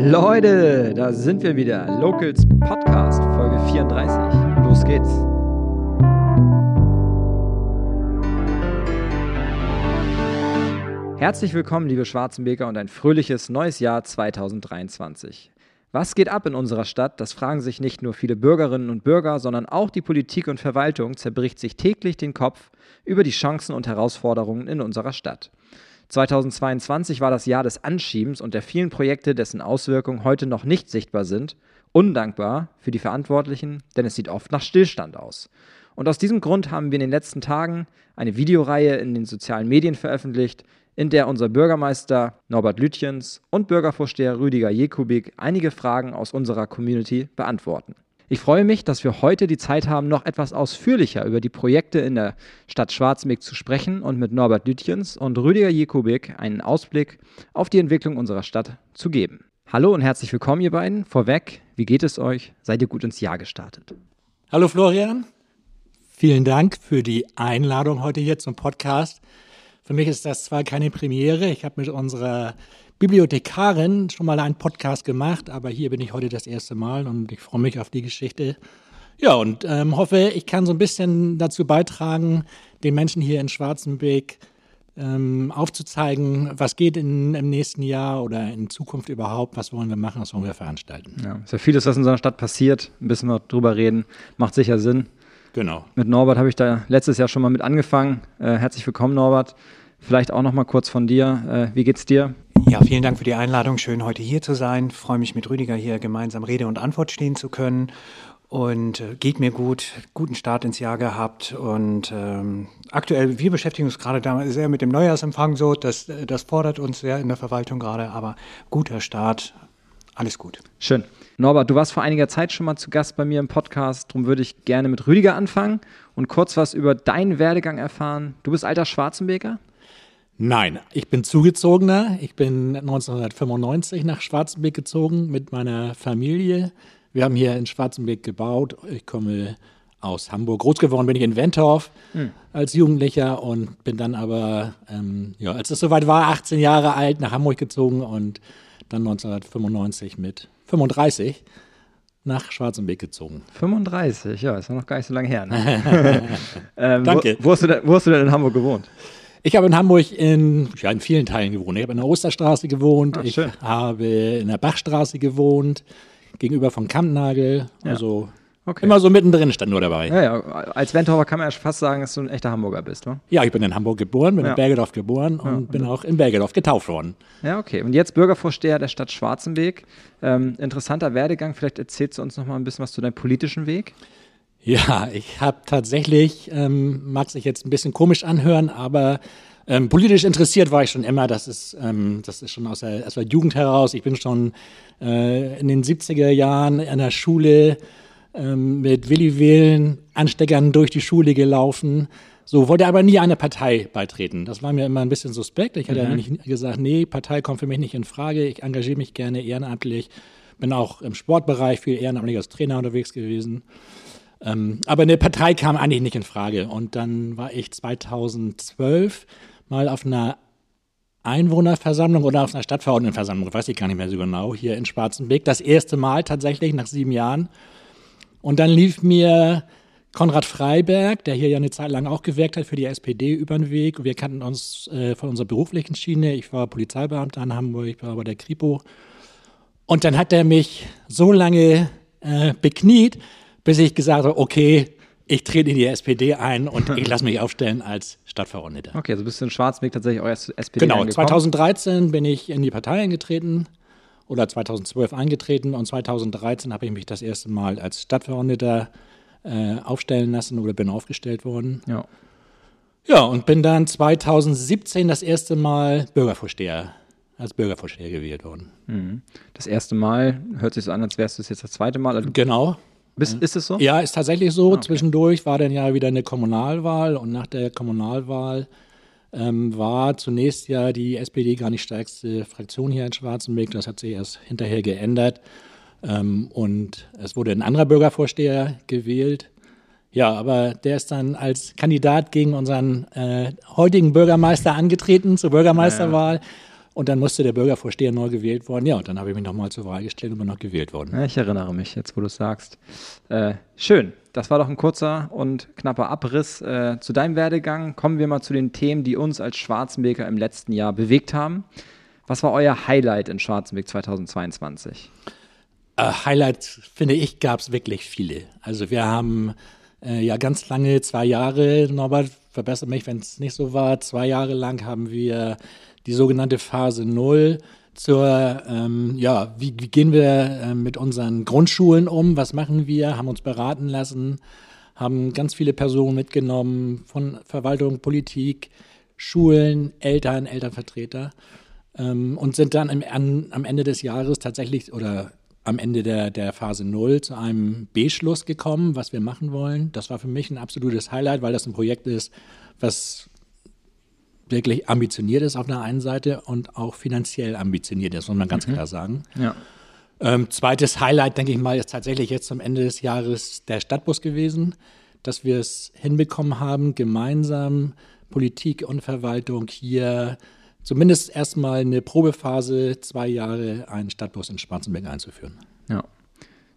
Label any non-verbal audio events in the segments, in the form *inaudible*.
Leute, da sind wir wieder. Locals Podcast, Folge 34. Los geht's. Herzlich willkommen, liebe Schwarzenbeker, und ein fröhliches neues Jahr 2023. Was geht ab in unserer Stadt? Das fragen sich nicht nur viele Bürgerinnen und Bürger, sondern auch die Politik und Verwaltung zerbricht sich täglich den Kopf über die Chancen und Herausforderungen in unserer Stadt. 2022 war das Jahr des Anschiebens und der vielen Projekte, dessen Auswirkungen heute noch nicht sichtbar sind. Undankbar für die Verantwortlichen, denn es sieht oft nach Stillstand aus. Und aus diesem Grund haben wir in den letzten Tagen eine Videoreihe in den sozialen Medien veröffentlicht, in der unser Bürgermeister Norbert Lütjens und Bürgervorsteher Rüdiger Jekubik einige Fragen aus unserer Community beantworten. Ich freue mich, dass wir heute die Zeit haben, noch etwas ausführlicher über die Projekte in der Stadt Schwarzenbeck zu sprechen und mit Norbert Lütjens und Rüdiger Jekubik einen Ausblick auf die Entwicklung unserer Stadt zu geben. Hallo und herzlich willkommen, ihr beiden. Vorweg, wie geht es euch? Seid ihr gut ins Jahr gestartet? Hallo Florian, vielen Dank für die Einladung heute hier zum Podcast. Für mich ist das zwar keine Premiere, ich habe mit unserer Bibliothekarin schon mal einen Podcast gemacht, aber hier bin ich heute das erste Mal und ich freue mich auf die Geschichte. Ja, und ähm, hoffe, ich kann so ein bisschen dazu beitragen, den Menschen hier in Schwarzenbeck ähm, aufzuzeigen, was geht in, im nächsten Jahr oder in Zukunft überhaupt, was wollen wir machen, was wollen wir veranstalten. Ja, ist ja vieles, was in unserer Stadt passiert, ein bisschen wir drüber reden, macht sicher Sinn. Genau. Mit Norbert habe ich da letztes Jahr schon mal mit angefangen. Äh, herzlich willkommen, Norbert. Vielleicht auch noch mal kurz von dir. Äh, wie geht's dir? Ja, vielen Dank für die Einladung. Schön, heute hier zu sein. Freue mich, mit Rüdiger hier gemeinsam Rede und Antwort stehen zu können. Und äh, geht mir gut, guten Start ins Jahr gehabt. Und ähm, aktuell, wir beschäftigen uns gerade da sehr mit dem Neujahrsempfang so. Das, das fordert uns sehr in der Verwaltung gerade, aber guter Start, alles gut. Schön. Norbert, du warst vor einiger Zeit schon mal zu Gast bei mir im Podcast, darum würde ich gerne mit Rüdiger anfangen und kurz was über deinen Werdegang erfahren. Du bist alter Schwarzenbeker? Nein, ich bin zugezogener. Ich bin 1995 nach Schwarzenbeck gezogen mit meiner Familie. Wir haben hier in Schwarzenbeck gebaut. Ich komme aus Hamburg. Groß geworden bin ich in Wentorf hm. als Jugendlicher und bin dann aber, ähm, ja, als es soweit war, 18 Jahre alt, nach Hamburg gezogen und dann 1995 mit 35 nach Schwarzenbeck gezogen. 35, ja, ist ja noch gar nicht so lange her. Ne? *laughs* ähm, Danke. Wo, wo, hast denn, wo, hast du denn, in Hamburg gewohnt? Ich habe in Hamburg in, ja, in vielen Teilen gewohnt. Ich habe in der Osterstraße gewohnt, Ach, ich habe in der Bachstraße gewohnt, gegenüber von Kampnagel. Ja. Okay. Immer so mittendrin stand nur dabei. Ja, ja. Als Wentorfer kann man ja fast sagen, dass du ein echter Hamburger bist, wa? Ja, ich bin in Hamburg geboren, bin ja. in Bergedorf geboren und ja. bin auch in Bergedorf getauft worden. Ja, okay. Und jetzt Bürgervorsteher der Stadt Schwarzenbeek. Ähm, interessanter Werdegang. Vielleicht erzählst du uns noch mal ein bisschen was zu deinem politischen Weg. Ja, ich habe tatsächlich, ähm, mag sich jetzt ein bisschen komisch anhören, aber ähm, politisch interessiert war ich schon immer. Das ist, ähm, das ist schon aus der, aus der Jugend heraus. Ich bin schon äh, in den 70er Jahren in der Schule ähm, mit Willi Wählen Ansteckern durch die Schule gelaufen. So, wollte aber nie einer Partei beitreten. Das war mir immer ein bisschen suspekt. Ich hatte mhm. eigentlich gesagt, nee, Partei kommt für mich nicht in Frage. Ich engagiere mich gerne ehrenamtlich. Bin auch im Sportbereich viel ehrenamtlich als Trainer unterwegs gewesen. Ähm, aber eine Partei kam eigentlich nicht in Frage. Und dann war ich 2012 mal auf einer Einwohnerversammlung oder auf einer Stadtverordnetenversammlung, weiß ich gar nicht mehr so genau, hier in Schwarzenbeck. Das erste Mal tatsächlich nach sieben Jahren. Und dann lief mir Konrad Freiberg, der hier ja eine Zeit lang auch gewirkt hat für die SPD, über den Weg. Wir kannten uns äh, von unserer beruflichen Schiene. Ich war Polizeibeamter in Hamburg, ich war bei der Kripo. Und dann hat er mich so lange äh, bekniet, bis ich gesagt habe, okay, ich trete in die SPD ein und ich lasse mich aufstellen als Stadtverordneter. Okay, also bist du in Schwarzweg tatsächlich auch erst SPD Genau, angekommen? 2013 bin ich in die Partei eingetreten oder 2012 eingetreten und 2013 habe ich mich das erste Mal als Stadtverordneter äh, aufstellen lassen oder bin aufgestellt worden. Ja. Ja, und bin dann 2017 das erste Mal Bürgervorsteher, als Bürgervorsteher gewählt worden. Mhm. Das erste Mal hört sich so an, als wärst du es jetzt das zweite Mal. Also genau. Bist, ist es so? Ja, ist tatsächlich so. Ah, okay. Zwischendurch war dann ja wieder eine Kommunalwahl und nach der Kommunalwahl ähm, war zunächst ja die SPD gar nicht stärkste Fraktion hier in Schwarzenberg. Das hat sich erst hinterher geändert. Ähm, und es wurde ein anderer Bürgervorsteher gewählt. Ja, aber der ist dann als Kandidat gegen unseren äh, heutigen Bürgermeister angetreten zur Bürgermeisterwahl. Ja. Und dann musste der Bürgervorsteher neu gewählt worden. Ja, und dann habe ich mich nochmal zur Wahl gestellt und bin noch gewählt worden. Ja, ich erinnere mich jetzt, wo du es sagst. Äh, schön. Das war doch ein kurzer und knapper Abriss äh, zu deinem Werdegang. Kommen wir mal zu den Themen, die uns als Schwarzenbeker im letzten Jahr bewegt haben. Was war euer Highlight in Schwarzenbeck 2022? Äh, Highlights, finde ich, gab es wirklich viele. Also wir haben äh, ja ganz lange, zwei Jahre, Norbert, verbessert mich, wenn es nicht so war, zwei Jahre lang haben wir die sogenannte Phase Null zur, ähm, ja, wie, wie, gehen wir äh, mit unseren Grundschulen um, was machen wir, haben uns beraten lassen, haben ganz viele Personen mitgenommen von Verwaltung, Politik, Schulen, Eltern, Elternvertreter ähm, und sind dann im, an, am Ende des Jahres tatsächlich oder am Ende der, der Phase Null zu einem Beschluss gekommen, was wir machen wollen. Das war für mich ein absolutes Highlight, weil das ein Projekt ist, was wirklich ambitioniert ist auf der einen Seite und auch finanziell ambitioniert ist, muss man ganz mhm. klar sagen. Ja. Ähm, zweites Highlight, denke ich mal, ist tatsächlich jetzt zum Ende des Jahres der Stadtbus gewesen, dass wir es hinbekommen haben, gemeinsam Politik und Verwaltung hier zumindest erstmal eine Probephase, zwei Jahre, einen Stadtbus in Schwarzenberg einzuführen. Ja.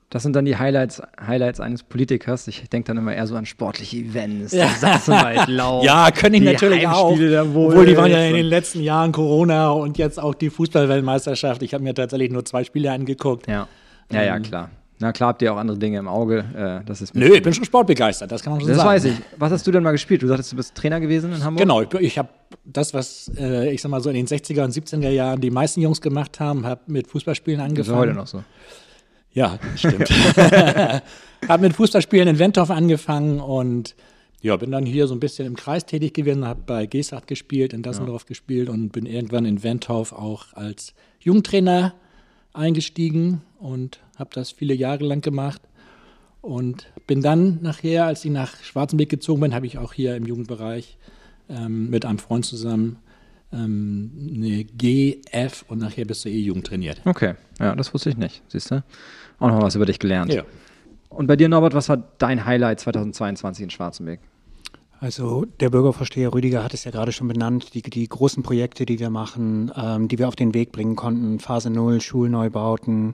Das sind dann die Highlights, Highlights eines Politikers. Ich denke dann immer eher so an sportliche Events, ja. Sachsenwaldlauf. ja, können ich natürlich auch. Obwohl die waren ja in den letzten Jahren Corona und jetzt auch die Fußballweltmeisterschaft. Ich habe mir tatsächlich nur zwei Spiele angeguckt. Ja, ja, ja, ähm, klar. Na klar, habt ihr auch andere Dinge im Auge. Äh, das ist Nö, ich bin schon sportbegeistert, das kann man schon das sagen. Das weiß ich. Was hast du denn mal gespielt? Du sagtest, du bist Trainer gewesen in Hamburg? Genau, ich, ich habe das, was äh, ich sag mal so in den 60er und 70er Jahren die meisten Jungs gemacht haben, habe mit Fußballspielen angefangen. Das ist heute noch so. Ja, stimmt. *laughs* habe mit Fußballspielen in Wentorf angefangen und ja, bin dann hier so ein bisschen im Kreis tätig gewesen, habe bei Gesacht gespielt, in Dassendorf ja. gespielt und bin irgendwann in Wentorf auch als Jugendtrainer eingestiegen und habe das viele Jahre lang gemacht. Und bin dann nachher, als ich nach Schwarzenbeck gezogen bin, habe ich auch hier im Jugendbereich ähm, mit einem Freund zusammen ähm, eine G, F und nachher bis zur E-Jugend trainiert. Okay, ja, das wusste ich nicht. Siehst du? Auch noch was über dich gelernt. Ja. Und bei dir, Norbert, was war dein Highlight 2022 in Schwarzenberg? Also der Bürgervorsteher Rüdiger hat es ja gerade schon benannt, die, die großen Projekte, die wir machen, ähm, die wir auf den Weg bringen konnten, Phase Null, Schulneubauten,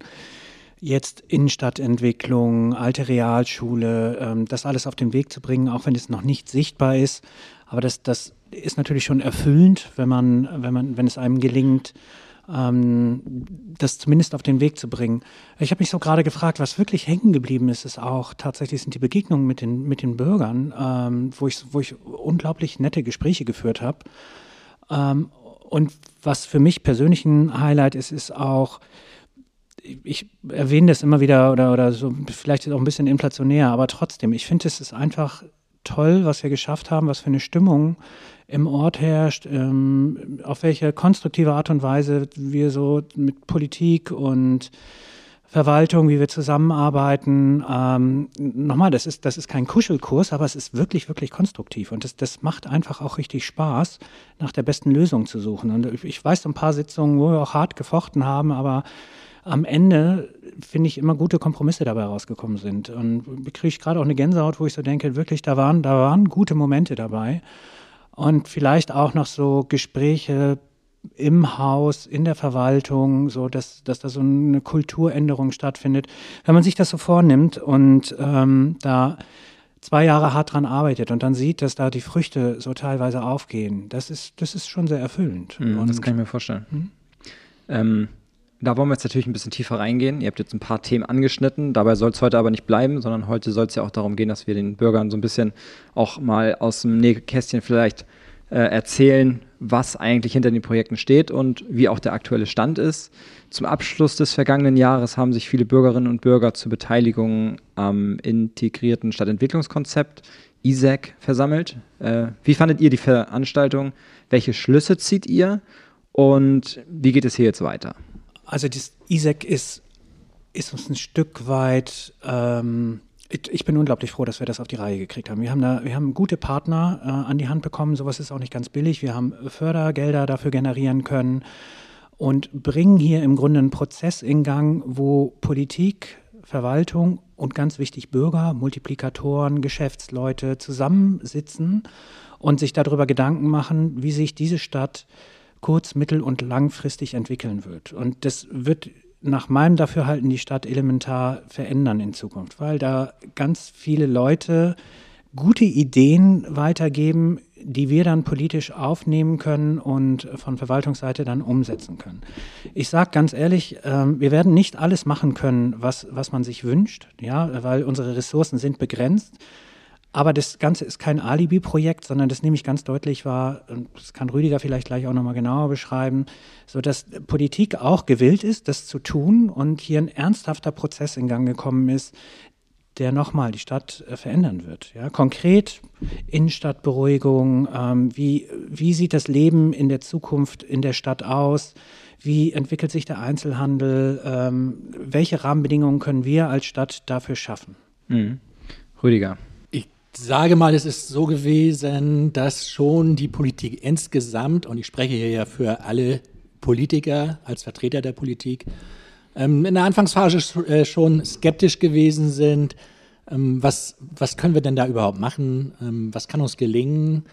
jetzt Innenstadtentwicklung, alte Realschule, ähm, das alles auf den Weg zu bringen, auch wenn es noch nicht sichtbar ist. Aber das, das ist natürlich schon erfüllend, wenn man, wenn man, wenn es einem gelingt, ähm, das zumindest auf den Weg zu bringen. Ich habe mich so gerade gefragt, was wirklich hängen geblieben ist, ist auch tatsächlich sind die Begegnungen mit den, mit den Bürgern, ähm, wo, ich, wo ich unglaublich nette Gespräche geführt habe. Ähm, und was für mich persönlich ein Highlight ist, ist auch, ich erwähne das immer wieder oder, oder so, vielleicht ist auch ein bisschen inflationär, aber trotzdem, ich finde, es ist einfach toll, was wir geschafft haben, was für eine Stimmung im Ort herrscht, ähm, auf welche konstruktive Art und Weise wir so mit Politik und Verwaltung, wie wir zusammenarbeiten. Ähm, nochmal, das ist, das ist kein Kuschelkurs, aber es ist wirklich, wirklich konstruktiv. Und das, das macht einfach auch richtig Spaß, nach der besten Lösung zu suchen. Und ich weiß ein paar Sitzungen, wo wir auch hart gefochten haben, aber am Ende finde ich immer gute Kompromisse dabei rausgekommen sind. Und kriege ich gerade auch eine Gänsehaut, wo ich so denke, wirklich, da waren, da waren gute Momente dabei. Und vielleicht auch noch so Gespräche im Haus, in der Verwaltung, so dass, dass da so eine Kulturänderung stattfindet. Wenn man sich das so vornimmt und ähm, da zwei Jahre hart dran arbeitet und dann sieht, dass da die Früchte so teilweise aufgehen, das ist, das ist schon sehr erfüllend. Mhm, das kann ich mir vorstellen. Mhm. Ähm, da wollen wir jetzt natürlich ein bisschen tiefer reingehen. Ihr habt jetzt ein paar Themen angeschnitten. Dabei soll es heute aber nicht bleiben, sondern heute soll es ja auch darum gehen, dass wir den Bürgern so ein bisschen auch mal aus dem Nähkästchen vielleicht äh, erzählen, was eigentlich hinter den Projekten steht und wie auch der aktuelle Stand ist. Zum Abschluss des vergangenen Jahres haben sich viele Bürgerinnen und Bürger zur Beteiligung am integrierten Stadtentwicklungskonzept ISAC versammelt. Äh, wie fandet ihr die Veranstaltung? Welche Schlüsse zieht ihr? Und wie geht es hier jetzt weiter? Also das ISEC ist, ist uns ein Stück weit, ähm, ich, ich, bin unglaublich froh, dass wir das auf die Reihe gekriegt haben. Wir haben, da, wir haben gute Partner äh, an die Hand bekommen, sowas ist auch nicht ganz billig. Wir haben Fördergelder dafür generieren können und bringen hier im Grunde einen Prozess in Gang, wo Politik, Verwaltung und ganz wichtig Bürger, Multiplikatoren, Geschäftsleute zusammensitzen und sich darüber Gedanken machen, wie sich diese Stadt kurz-, mittel- und langfristig entwickeln wird. Und das wird nach meinem Dafürhalten die Stadt elementar verändern in Zukunft, weil da ganz viele Leute gute Ideen weitergeben, die wir dann politisch aufnehmen können und von Verwaltungsseite dann umsetzen können. Ich sage ganz ehrlich, ähm, wir werden nicht alles machen können, was, was man sich wünscht, ja, weil unsere Ressourcen sind begrenzt. Aber das Ganze ist kein Alibi-Projekt, sondern das nehme ich ganz deutlich wahr, und das kann Rüdiger vielleicht gleich auch nochmal genauer beschreiben, so dass Politik auch gewillt ist, das zu tun und hier ein ernsthafter Prozess in Gang gekommen ist, der nochmal die Stadt äh, verändern wird. Ja, konkret Innenstadtberuhigung, ähm, wie, wie sieht das Leben in der Zukunft in der Stadt aus? Wie entwickelt sich der Einzelhandel? Ähm, welche Rahmenbedingungen können wir als Stadt dafür schaffen? Mhm. Rüdiger. Sage mal, es ist so gewesen, dass schon die Politik insgesamt, und ich spreche hier ja für alle Politiker als Vertreter der Politik, ähm, in der Anfangsphase äh, schon skeptisch gewesen sind. Ähm, was, was können wir denn da überhaupt machen? Ähm, was kann uns gelingen?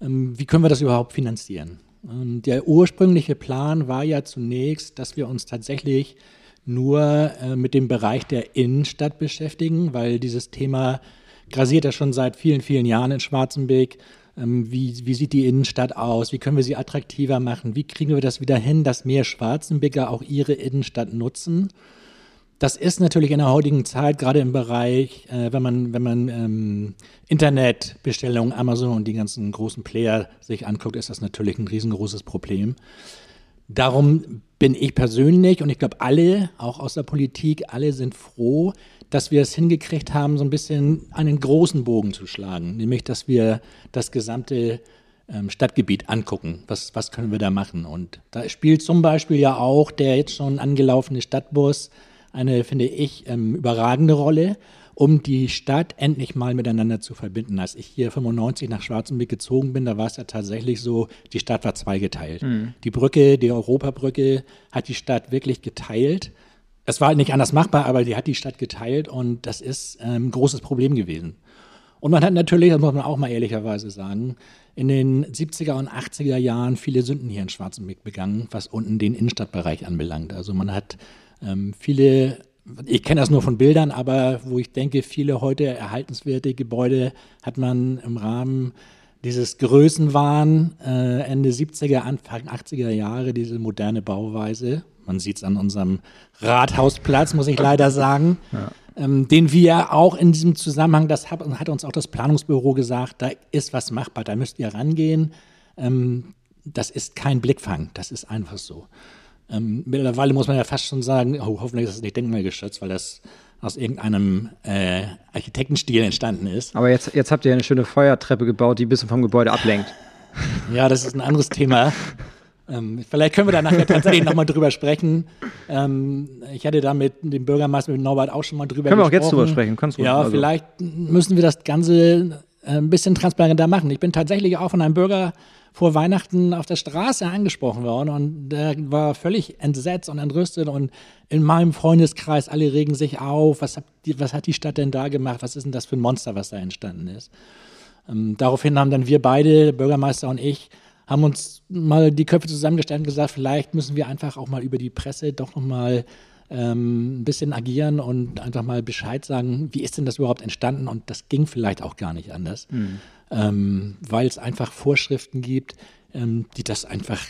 Wie können wir das überhaupt finanzieren? Der ursprüngliche Plan war ja zunächst, dass wir uns tatsächlich nur äh, mit dem Bereich der Innenstadt beschäftigen, weil dieses Thema grasiert ja schon seit vielen, vielen Jahren in Schwarzenbeck. Ähm, wie, wie sieht die Innenstadt aus? Wie können wir sie attraktiver machen? Wie kriegen wir das wieder hin, dass mehr Schwarzenbecker auch ihre Innenstadt nutzen? Das ist natürlich in der heutigen Zeit, gerade im Bereich, äh, wenn man, wenn man ähm, Internetbestellungen, Amazon und die ganzen großen Player sich anguckt, ist das natürlich ein riesengroßes Problem. Darum bin ich persönlich und ich glaube alle, auch aus der Politik, alle sind froh, dass wir es hingekriegt haben, so ein bisschen einen großen Bogen zu schlagen, nämlich dass wir das gesamte ähm, Stadtgebiet angucken. Was, was können wir da machen? Und da spielt zum Beispiel ja auch der jetzt schon angelaufene Stadtbus eine, finde ich, ähm, überragende Rolle, um die Stadt endlich mal miteinander zu verbinden. Als ich hier 95 nach Schwarzenbeck gezogen bin, da war es ja tatsächlich so, die Stadt war zweigeteilt. Mhm. Die Brücke, die Europabrücke hat die Stadt wirklich geteilt es war nicht anders machbar, aber die hat die Stadt geteilt und das ist ähm, ein großes Problem gewesen. Und man hat natürlich, das muss man auch mal ehrlicherweise sagen, in den 70er und 80er Jahren viele Sünden hier in Schwarzenbeck begangen, was unten den Innenstadtbereich anbelangt. Also man hat ähm, viele, ich kenne das nur von Bildern, aber wo ich denke, viele heute erhaltenswerte Gebäude hat man im Rahmen dieses Größenwahn äh, Ende 70er, Anfang 80er Jahre, diese moderne Bauweise, man sieht es an unserem Rathausplatz, muss ich leider sagen. Ja. Ähm, den wir auch in diesem Zusammenhang, das hat, hat, uns auch das Planungsbüro gesagt, da ist was machbar, da müsst ihr rangehen. Ähm, das ist kein Blickfang, das ist einfach so. Ähm, mittlerweile muss man ja fast schon sagen, oh, hoffentlich ist es nicht denkmalgeschützt, weil das aus irgendeinem äh, Architektenstil entstanden ist. Aber jetzt, jetzt habt ihr eine schöne Feuertreppe gebaut, die ein bisschen vom Gebäude ablenkt. Ja, das ist ein anderes Thema. *laughs* Ähm, vielleicht können wir da nachher tatsächlich nochmal drüber sprechen. Ähm, ich hatte da mit dem Bürgermeister, mit Norbert auch schon mal drüber können gesprochen. Können wir auch jetzt drüber sprechen? Kannst du ja, also. vielleicht müssen wir das Ganze äh, ein bisschen transparenter machen. Ich bin tatsächlich auch von einem Bürger vor Weihnachten auf der Straße angesprochen worden und der war völlig entsetzt und entrüstet und in meinem Freundeskreis alle regen sich auf. Was hat die, was hat die Stadt denn da gemacht? Was ist denn das für ein Monster, was da entstanden ist? Ähm, daraufhin haben dann wir beide, Bürgermeister und ich, haben uns mal die Köpfe zusammengestellt und gesagt, vielleicht müssen wir einfach auch mal über die Presse doch nochmal ähm, ein bisschen agieren und einfach mal Bescheid sagen, wie ist denn das überhaupt entstanden? Und das ging vielleicht auch gar nicht anders, mhm. ähm, weil es einfach Vorschriften gibt, ähm, die das einfach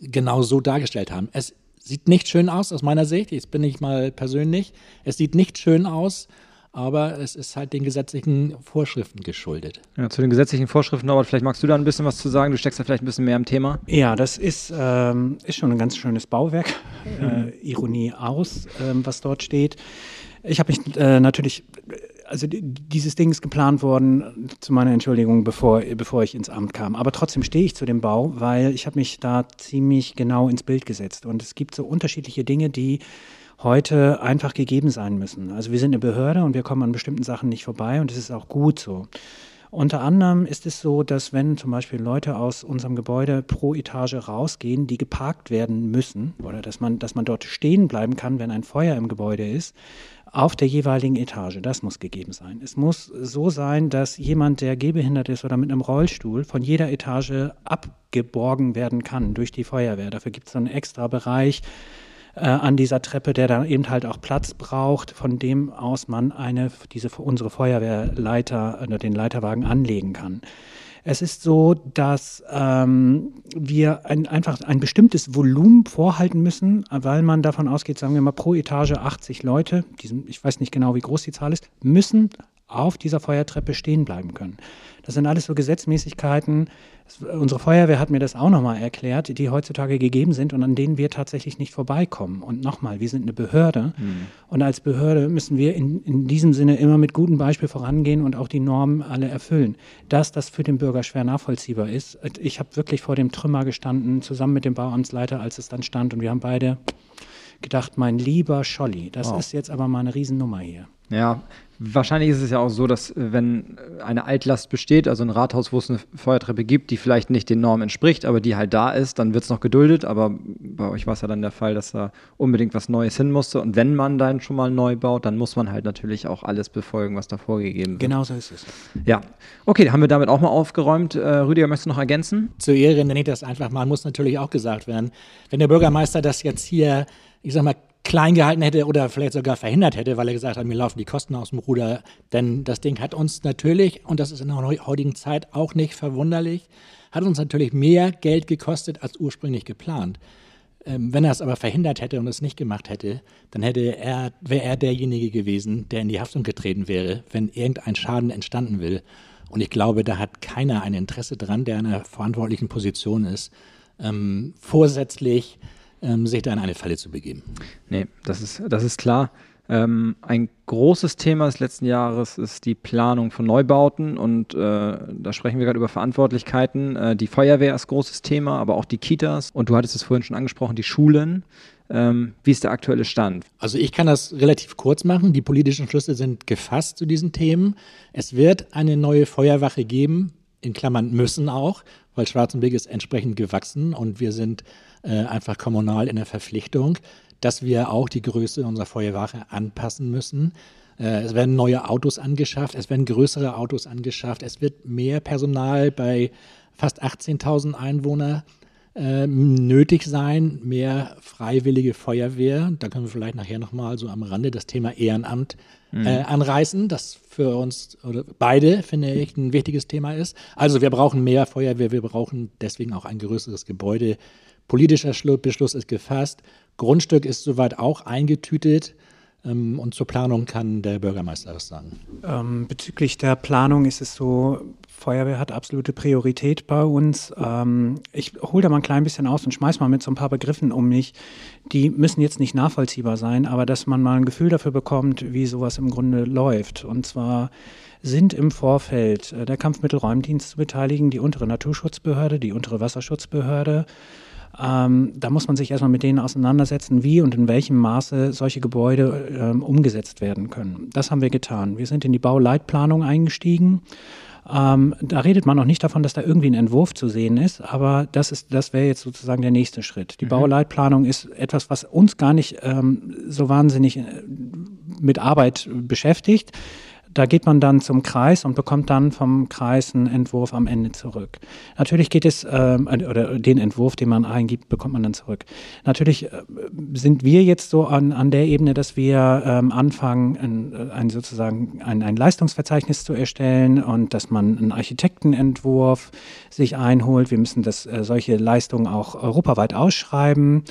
genau so dargestellt haben. Es sieht nicht schön aus aus meiner Sicht, jetzt bin ich mal persönlich, es sieht nicht schön aus aber es ist halt den gesetzlichen Vorschriften geschuldet. Ja, zu den gesetzlichen Vorschriften, Norbert, vielleicht magst du da ein bisschen was zu sagen. Du steckst da vielleicht ein bisschen mehr im Thema. Ja, das ist, ähm, ist schon ein ganz schönes Bauwerk. Äh, Ironie aus, ähm, was dort steht. Ich habe mich äh, natürlich, also dieses Ding ist geplant worden, zu meiner Entschuldigung, bevor, bevor ich ins Amt kam. Aber trotzdem stehe ich zu dem Bau, weil ich habe mich da ziemlich genau ins Bild gesetzt. Und es gibt so unterschiedliche Dinge, die heute einfach gegeben sein müssen. Also wir sind eine Behörde und wir kommen an bestimmten Sachen nicht vorbei und das ist auch gut so. Unter anderem ist es so, dass wenn zum Beispiel Leute aus unserem Gebäude pro Etage rausgehen, die geparkt werden müssen oder dass man, dass man dort stehen bleiben kann, wenn ein Feuer im Gebäude ist, auf der jeweiligen Etage. Das muss gegeben sein. Es muss so sein, dass jemand, der gehbehindert ist oder mit einem Rollstuhl, von jeder Etage abgeborgen werden kann durch die Feuerwehr. Dafür gibt es einen extra Bereich, äh, an dieser Treppe, der dann eben halt auch Platz braucht, von dem aus man eine, diese, unsere Feuerwehrleiter, oder den Leiterwagen anlegen kann. Es ist so, dass ähm, wir ein, einfach ein bestimmtes Volumen vorhalten müssen, weil man davon ausgeht, sagen wir mal pro Etage 80 Leute, diesen, ich weiß nicht genau, wie groß die Zahl ist, müssen auf dieser Feuertreppe stehen bleiben können. Das sind alles so Gesetzmäßigkeiten. Unsere Feuerwehr hat mir das auch nochmal erklärt, die heutzutage gegeben sind und an denen wir tatsächlich nicht vorbeikommen. Und nochmal, wir sind eine Behörde mhm. und als Behörde müssen wir in, in diesem Sinne immer mit gutem Beispiel vorangehen und auch die Normen alle erfüllen. Dass das für den Bürger schwer nachvollziehbar ist. Ich habe wirklich vor dem Trümmer gestanden, zusammen mit dem Bauamtsleiter, als es dann stand und wir haben beide gedacht, mein lieber Scholli, das wow. ist jetzt aber mal eine Riesennummer hier. Ja, wahrscheinlich ist es ja auch so, dass äh, wenn eine Altlast besteht, also ein Rathaus, wo es eine Feuertreppe gibt, die vielleicht nicht den Normen entspricht, aber die halt da ist, dann wird es noch geduldet. Aber bei euch war es ja dann der Fall, dass da unbedingt was Neues hin musste. Und wenn man dann schon mal neu baut, dann muss man halt natürlich auch alles befolgen, was da vorgegeben wird. Genau so ist es. Ja, okay, haben wir damit auch mal aufgeräumt. Äh, Rüdiger, möchtest du noch ergänzen? Zur Ehre nenne ich das einfach mal, muss natürlich auch gesagt werden. Wenn der Bürgermeister das jetzt hier, ich sag mal, klein gehalten hätte oder vielleicht sogar verhindert hätte, weil er gesagt hat, mir laufen die Kosten aus dem Ruder. Denn das Ding hat uns natürlich, und das ist in der heutigen Zeit auch nicht verwunderlich, hat uns natürlich mehr Geld gekostet als ursprünglich geplant. Ähm, wenn er es aber verhindert hätte und es nicht gemacht hätte, dann hätte er, wäre er derjenige gewesen, der in die Haftung getreten wäre, wenn irgendein Schaden entstanden will. Und ich glaube, da hat keiner ein Interesse dran, der in einer verantwortlichen Position ist, ähm, vorsätzlich ähm, sich da in eine Falle zu begeben. Nee, das ist, das ist klar. Ähm, ein großes Thema des letzten Jahres ist die Planung von Neubauten und äh, da sprechen wir gerade über Verantwortlichkeiten. Äh, die Feuerwehr ist großes Thema, aber auch die Kitas und du hattest es vorhin schon angesprochen, die Schulen. Ähm, wie ist der aktuelle Stand? Also ich kann das relativ kurz machen. Die politischen Schlüsse sind gefasst zu diesen Themen. Es wird eine neue Feuerwache geben, in Klammern müssen auch, weil Schwarzenberg ist entsprechend gewachsen und wir sind äh, einfach kommunal in der Verpflichtung, dass wir auch die Größe unserer Feuerwache anpassen müssen. Äh, es werden neue Autos angeschafft, es werden größere Autos angeschafft, es wird mehr Personal bei fast 18.000 Einwohnern äh, nötig sein, mehr freiwillige Feuerwehr. Da können wir vielleicht nachher nochmal so am Rande das Thema Ehrenamt mhm. äh, anreißen, das für uns oder beide, finde ich, ein wichtiges Thema ist. Also wir brauchen mehr Feuerwehr, wir brauchen deswegen auch ein größeres Gebäude. Politischer Beschluss ist gefasst, Grundstück ist soweit auch eingetütet. Ähm, und zur Planung kann der Bürgermeister was sagen. Ähm, bezüglich der Planung ist es so, Feuerwehr hat absolute Priorität bei uns. Ähm, ich hole da mal ein klein bisschen aus und schmeiß mal mit so ein paar Begriffen um mich. Die müssen jetzt nicht nachvollziehbar sein, aber dass man mal ein Gefühl dafür bekommt, wie sowas im Grunde läuft. Und zwar sind im Vorfeld äh, der Kampfmittelräumdienst zu beteiligen, die untere Naturschutzbehörde, die untere Wasserschutzbehörde, ähm, da muss man sich erstmal mit denen auseinandersetzen, wie und in welchem Maße solche Gebäude ähm, umgesetzt werden können. Das haben wir getan. Wir sind in die Bauleitplanung eingestiegen. Ähm, da redet man noch nicht davon, dass da irgendwie ein Entwurf zu sehen ist, aber das das wäre jetzt sozusagen der nächste Schritt. Die mhm. Bauleitplanung ist etwas, was uns gar nicht ähm, so wahnsinnig äh, mit Arbeit beschäftigt. Da geht man dann zum Kreis und bekommt dann vom Kreis einen Entwurf am Ende zurück. Natürlich geht es, äh, oder den Entwurf, den man eingibt, bekommt man dann zurück. Natürlich äh, sind wir jetzt so an, an der Ebene, dass wir ähm, anfangen, ein, ein sozusagen ein, ein Leistungsverzeichnis zu erstellen und dass man einen Architektenentwurf sich einholt. Wir müssen das, äh, solche Leistungen auch europaweit ausschreiben.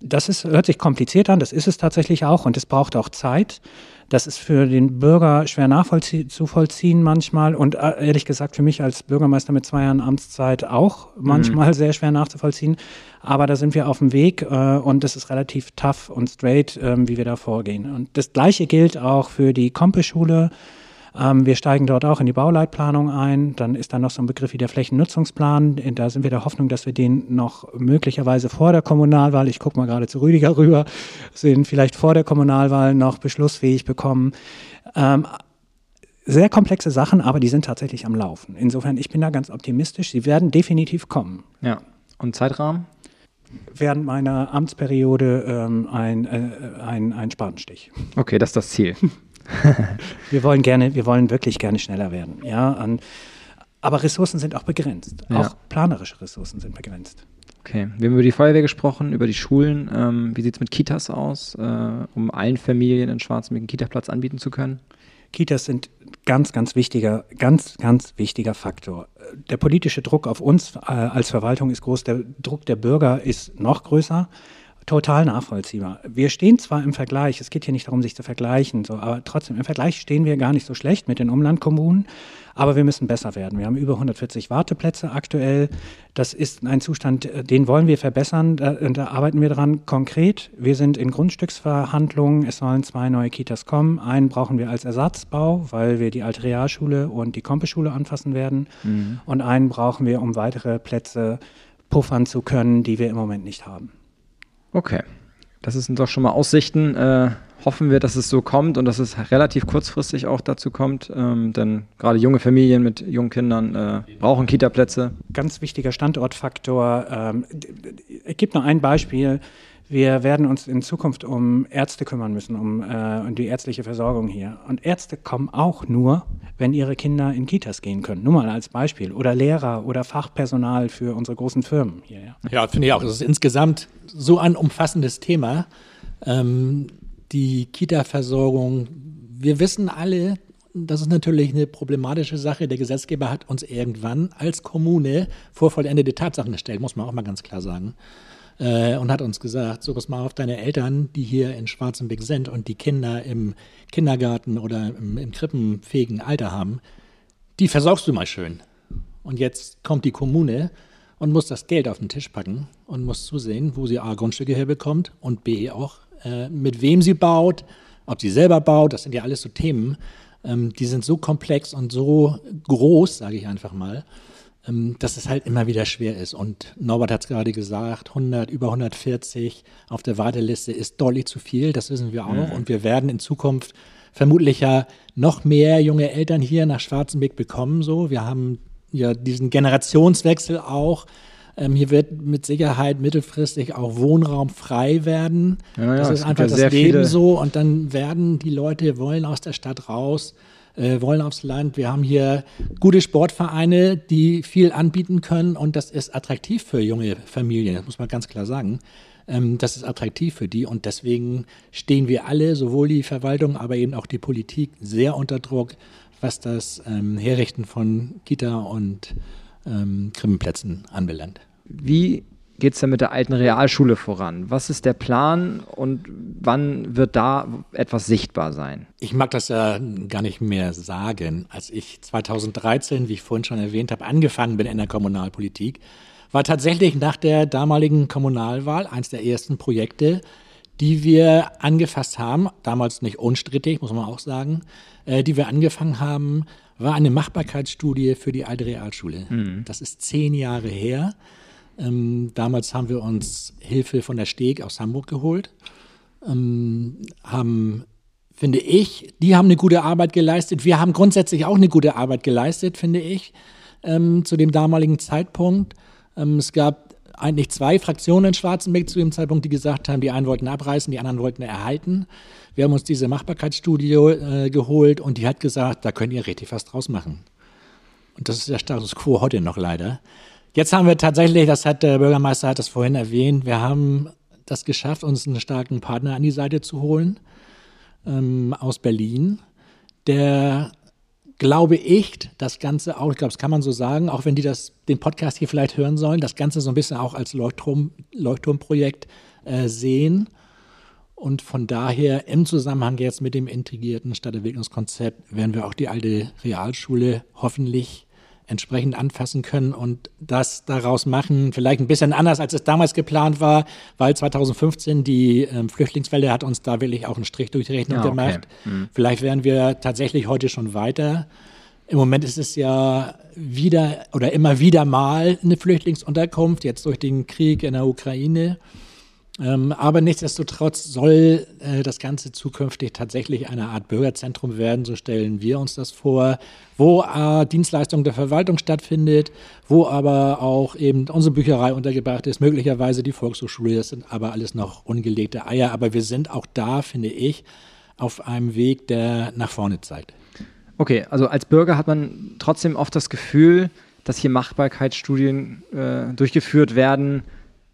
Das ist, hört sich kompliziert an, das ist es tatsächlich auch und es braucht auch Zeit. Das ist für den Bürger schwer nachzuvollziehen manchmal und äh, ehrlich gesagt für mich als Bürgermeister mit zwei Jahren Amtszeit auch manchmal mhm. sehr schwer nachzuvollziehen. Aber da sind wir auf dem Weg äh, und das ist relativ tough und straight, äh, wie wir da vorgehen. Und das Gleiche gilt auch für die Kompeschule. schule ähm, wir steigen dort auch in die Bauleitplanung ein. Dann ist da noch so ein Begriff wie der Flächennutzungsplan. Da sind wir der Hoffnung, dass wir den noch möglicherweise vor der Kommunalwahl, ich gucke mal gerade zu Rüdiger rüber, sind vielleicht vor der Kommunalwahl noch beschlussfähig bekommen. Ähm, sehr komplexe Sachen, aber die sind tatsächlich am Laufen. Insofern, ich bin da ganz optimistisch. Sie werden definitiv kommen. Ja. Und Zeitrahmen? Während meiner Amtsperiode ähm, ein, äh, ein, ein Spatenstich. Okay, das ist das Ziel. *laughs* wir wollen gerne, wir wollen wirklich gerne schneller werden. Ja, und, aber Ressourcen sind auch begrenzt. Ja. Auch planerische Ressourcen sind begrenzt. Okay, wir haben über die Feuerwehr gesprochen, über die Schulen. Ähm, wie sieht es mit Kitas aus, äh, um allen Familien in Schwarzenberg einen Kitaplatz anbieten zu können? Kitas sind ganz, ganz wichtiger, ganz, ganz wichtiger Faktor. Der politische Druck auf uns äh, als Verwaltung ist groß, der Druck der Bürger ist noch größer total nachvollziehbar. Wir stehen zwar im Vergleich, es geht hier nicht darum, sich zu vergleichen, so, aber trotzdem im Vergleich stehen wir gar nicht so schlecht mit den Umlandkommunen, aber wir müssen besser werden. Wir haben über 140 Warteplätze aktuell. Das ist ein Zustand, äh, den wollen wir verbessern. Da, da arbeiten wir dran konkret. Wir sind in Grundstücksverhandlungen. Es sollen zwei neue Kitas kommen. Einen brauchen wir als Ersatzbau, weil wir die alte Realschule und die Kompeschule anfassen werden. Mhm. Und einen brauchen wir, um weitere Plätze puffern zu können, die wir im Moment nicht haben. Okay. Das sind doch schon mal Aussichten. Äh, hoffen wir, dass es so kommt und dass es relativ kurzfristig auch dazu kommt. Ähm, denn gerade junge Familien mit jungen Kindern äh, brauchen Kita-Plätze. Ganz wichtiger Standortfaktor. Ähm, ich gebe noch ein Beispiel. Wir werden uns in Zukunft um Ärzte kümmern müssen, um, äh, um die ärztliche Versorgung hier. Und Ärzte kommen auch nur, wenn ihre Kinder in Kitas gehen können. Nur mal als Beispiel. Oder Lehrer oder Fachpersonal für unsere großen Firmen hier. Ja, ja finde ich auch. Das ist insgesamt so ein umfassendes Thema. Ähm, die Kita-Versorgung. Wir wissen alle, das ist natürlich eine problematische Sache. Der Gesetzgeber hat uns irgendwann als Kommune vor vollendete Tatsachen gestellt, muss man auch mal ganz klar sagen äh, und hat uns gesagt, so pass mal auf deine Eltern, die hier in Schwarzenbeck sind und die Kinder im Kindergarten oder im, im krippenfähigen Alter haben, die versorgst du mal schön. Und jetzt kommt die Kommune und muss das Geld auf den Tisch packen und muss zusehen, wo sie A, Grundstücke herbekommt und B, auch äh, mit wem sie baut, ob sie selber baut, das sind ja alles so Themen, ähm, die sind so komplex und so groß, sage ich einfach mal, dass es halt immer wieder schwer ist. Und Norbert hat es gerade gesagt, 100, über 140 auf der Warteliste ist deutlich zu viel, das wissen wir auch. Mhm. Und wir werden in Zukunft vermutlich ja noch mehr junge Eltern hier nach Schwarzenbeck bekommen. So, wir haben ja diesen Generationswechsel auch. Ähm, hier wird mit Sicherheit mittelfristig auch Wohnraum frei werden. Ja, ja, das ist einfach das Leben so. Und dann werden die Leute wollen aus der Stadt raus äh, wollen aufs Land. Wir haben hier gute Sportvereine, die viel anbieten können und das ist attraktiv für junge Familien, das muss man ganz klar sagen. Ähm, das ist attraktiv für die und deswegen stehen wir alle, sowohl die Verwaltung, aber eben auch die Politik, sehr unter Druck, was das ähm, Herrichten von Kita und ähm, Krippenplätzen anbelangt. Wie geht es denn mit der alten Realschule voran? Was ist der Plan und wann wird da etwas sichtbar sein? Ich mag das ja gar nicht mehr sagen. Als ich 2013, wie ich vorhin schon erwähnt habe, angefangen bin in der Kommunalpolitik, war tatsächlich nach der damaligen Kommunalwahl eines der ersten Projekte, die wir angefasst haben, damals nicht unstrittig, muss man auch sagen, äh, die wir angefangen haben, war eine Machbarkeitsstudie für die alte Realschule. Mhm. Das ist zehn Jahre her. Ähm, damals haben wir uns Hilfe von der Steg aus Hamburg geholt, ähm, haben, finde ich, die haben eine gute Arbeit geleistet. Wir haben grundsätzlich auch eine gute Arbeit geleistet, finde ich, ähm, zu dem damaligen Zeitpunkt. Ähm, es gab eigentlich zwei Fraktionen in Schwarzenberg zu dem Zeitpunkt, die gesagt haben, die einen wollten abreißen, die anderen wollten erhalten. Wir haben uns diese Machbarkeitsstudie äh, geholt und die hat gesagt, da könnt ihr richtig was draus machen. Und das ist der Status quo heute noch leider. Jetzt haben wir tatsächlich, das hat der Bürgermeister hat das vorhin erwähnt, wir haben das geschafft, uns einen starken Partner an die Seite zu holen ähm, aus Berlin, der glaube ich, das Ganze auch, ich glaube, das kann man so sagen, auch wenn die das, den Podcast hier vielleicht hören sollen, das Ganze so ein bisschen auch als Leuchtturm, Leuchtturmprojekt äh, sehen. Und von daher im Zusammenhang jetzt mit dem integrierten Stadtentwicklungskonzept werden wir auch die alte Realschule hoffentlich entsprechend anfassen können und das daraus machen, vielleicht ein bisschen anders, als es damals geplant war, weil 2015 die ähm, Flüchtlingswelle hat uns da wirklich auch einen Strich durch die Rechnung ja, okay. gemacht. Mhm. Vielleicht wären wir tatsächlich heute schon weiter. Im Moment ist es ja wieder oder immer wieder mal eine Flüchtlingsunterkunft, jetzt durch den Krieg in der Ukraine. Ähm, aber nichtsdestotrotz soll äh, das Ganze zukünftig tatsächlich eine Art Bürgerzentrum werden, so stellen wir uns das vor, wo äh, Dienstleistung der Verwaltung stattfindet, wo aber auch eben unsere Bücherei untergebracht ist, möglicherweise die Volkshochschule, das sind aber alles noch ungelegte Eier, aber wir sind auch da, finde ich, auf einem Weg, der nach vorne zeigt. Okay, also als Bürger hat man trotzdem oft das Gefühl, dass hier Machbarkeitsstudien äh, durchgeführt werden,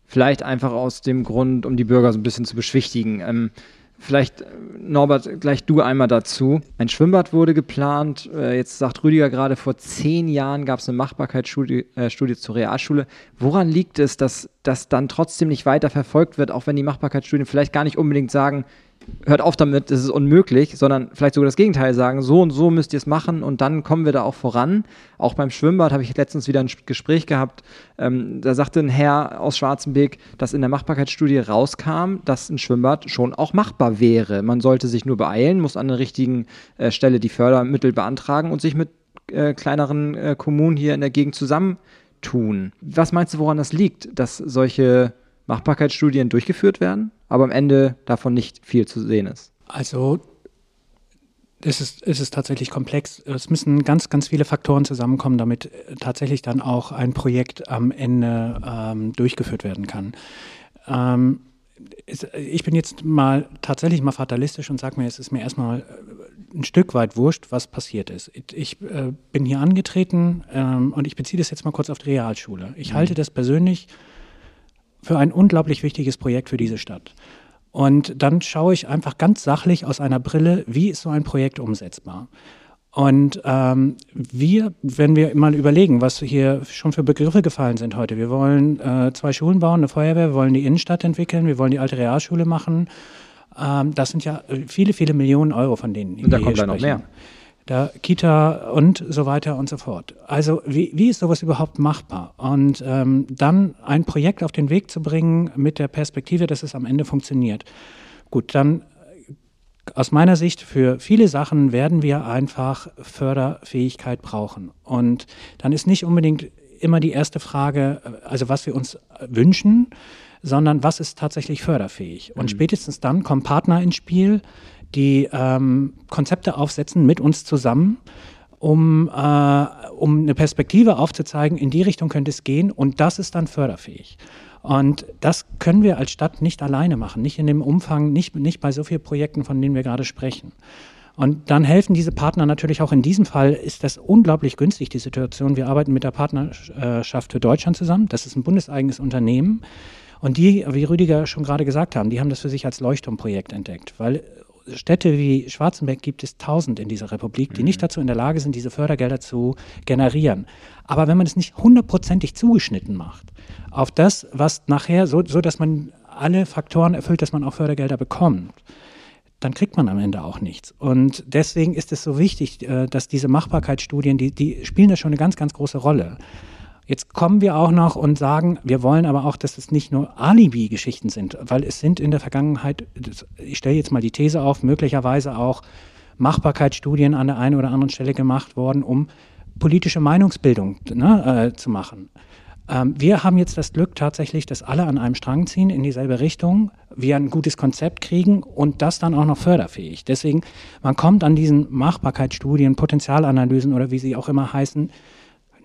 Vielleicht einfach aus dem Grund, um die Bürger so ein bisschen zu beschwichtigen. Ähm, vielleicht, äh, Norbert, gleich du einmal dazu. Ein Schwimmbad wurde geplant. Äh, jetzt sagt Rüdiger gerade, vor zehn Jahren gab es eine Machbarkeitsstudie äh, zur Realschule. Woran liegt es, dass das dann trotzdem nicht weiter verfolgt wird, auch wenn die Machbarkeitsstudien vielleicht gar nicht unbedingt sagen, hört auf damit, das ist unmöglich, sondern vielleicht sogar das Gegenteil sagen, so und so müsst ihr es machen und dann kommen wir da auch voran. Auch beim Schwimmbad habe ich letztens wieder ein Gespräch gehabt, ähm, da sagte ein Herr aus Schwarzenbeek, dass in der Machbarkeitsstudie rauskam, dass ein Schwimmbad schon auch machbar wäre. Man sollte sich nur beeilen, muss an der richtigen äh, Stelle die Fördermittel beantragen und sich mit äh, kleineren äh, Kommunen hier in der Gegend zusammentun. Was meinst du, woran das liegt, dass solche Machbarkeitsstudien durchgeführt werden, aber am Ende davon nicht viel zu sehen ist. Also es ist, es ist tatsächlich komplex. Es müssen ganz, ganz viele Faktoren zusammenkommen, damit tatsächlich dann auch ein Projekt am Ende ähm, durchgeführt werden kann. Ähm, ich bin jetzt mal tatsächlich mal fatalistisch und sage mir, es ist mir erstmal äh, ein Stück weit wurscht, was passiert ist. Ich äh, bin hier angetreten ähm, und ich beziehe das jetzt mal kurz auf die Realschule. Ich mhm. halte das persönlich für ein unglaublich wichtiges Projekt für diese Stadt. Und dann schaue ich einfach ganz sachlich aus einer Brille, wie ist so ein Projekt umsetzbar. Und ähm, wir, wenn wir mal überlegen, was hier schon für Begriffe gefallen sind heute, wir wollen äh, zwei Schulen bauen, eine Feuerwehr, wir wollen die Innenstadt entwickeln, wir wollen die alte Realschule machen. Ähm, das sind ja viele, viele Millionen Euro, von denen Und da kommt dann noch mehr der Kita und so weiter und so fort. Also wie, wie ist sowas überhaupt machbar? Und ähm, dann ein Projekt auf den Weg zu bringen mit der Perspektive, dass es am Ende funktioniert. Gut, dann äh, aus meiner Sicht, für viele Sachen werden wir einfach Förderfähigkeit brauchen. Und dann ist nicht unbedingt immer die erste Frage, äh, also was wir uns wünschen, sondern was ist tatsächlich förderfähig. Und mhm. spätestens dann kommen Partner ins Spiel, die ähm, Konzepte aufsetzen mit uns zusammen, um, äh, um eine Perspektive aufzuzeigen, in die Richtung könnte es gehen und das ist dann förderfähig. Und das können wir als Stadt nicht alleine machen, nicht in dem Umfang, nicht, nicht bei so vielen Projekten, von denen wir gerade sprechen. Und dann helfen diese Partner natürlich auch in diesem Fall, ist das unglaublich günstig, die Situation. Wir arbeiten mit der Partnerschaft für Deutschland zusammen. Das ist ein bundeseigenes Unternehmen. Und die, wie Rüdiger schon gerade gesagt haben, die haben das für sich als Leuchtturmprojekt entdeckt, weil Städte wie Schwarzenberg gibt es tausend in dieser Republik, die mhm. nicht dazu in der Lage sind, diese Fördergelder zu generieren. Aber wenn man es nicht hundertprozentig zugeschnitten macht, auf das, was nachher, so, so dass man alle Faktoren erfüllt, dass man auch Fördergelder bekommt, dann kriegt man am Ende auch nichts. Und deswegen ist es so wichtig, äh, dass diese Machbarkeitsstudien, die, die spielen da schon eine ganz, ganz große Rolle. Jetzt kommen wir auch noch und sagen, wir wollen aber auch, dass es nicht nur Alibi-Geschichten sind, weil es sind in der Vergangenheit, ich stelle jetzt mal die These auf, möglicherweise auch Machbarkeitsstudien an der einen oder anderen Stelle gemacht worden, um politische Meinungsbildung ne, äh, zu machen. Ähm, wir haben jetzt das Glück tatsächlich, dass alle an einem Strang ziehen in dieselbe Richtung, wir ein gutes Konzept kriegen und das dann auch noch förderfähig. Deswegen, man kommt an diesen Machbarkeitsstudien, Potenzialanalysen oder wie sie auch immer heißen,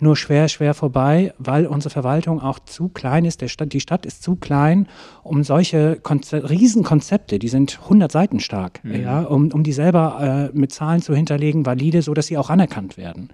nur schwer, schwer vorbei, weil unsere Verwaltung auch zu klein ist. Stadt, die Stadt ist zu klein, um solche Konze Riesenkonzepte, die sind 100 Seiten stark, mhm. ja, um, um die selber äh, mit Zahlen zu hinterlegen, valide, so dass sie auch anerkannt werden.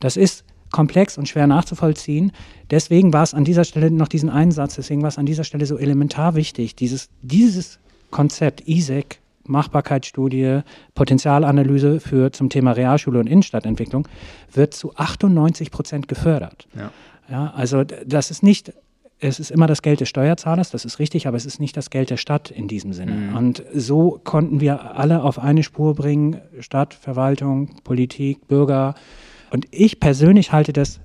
Das ist komplex und schwer nachzuvollziehen. Deswegen war es an dieser Stelle noch diesen Einsatz, deswegen war es an dieser Stelle so elementar wichtig, dieses, dieses Konzept ISEC Machbarkeitsstudie, Potenzialanalyse für zum Thema Realschule und Innenstadtentwicklung wird zu 98 Prozent gefördert. Ja. ja. also das ist nicht, es ist immer das Geld des Steuerzahlers, das ist richtig, aber es ist nicht das Geld der Stadt in diesem Sinne. Mhm. Und so konnten wir alle auf eine Spur bringen, Stadt, Verwaltung, Politik, Bürger. Und ich persönlich halte das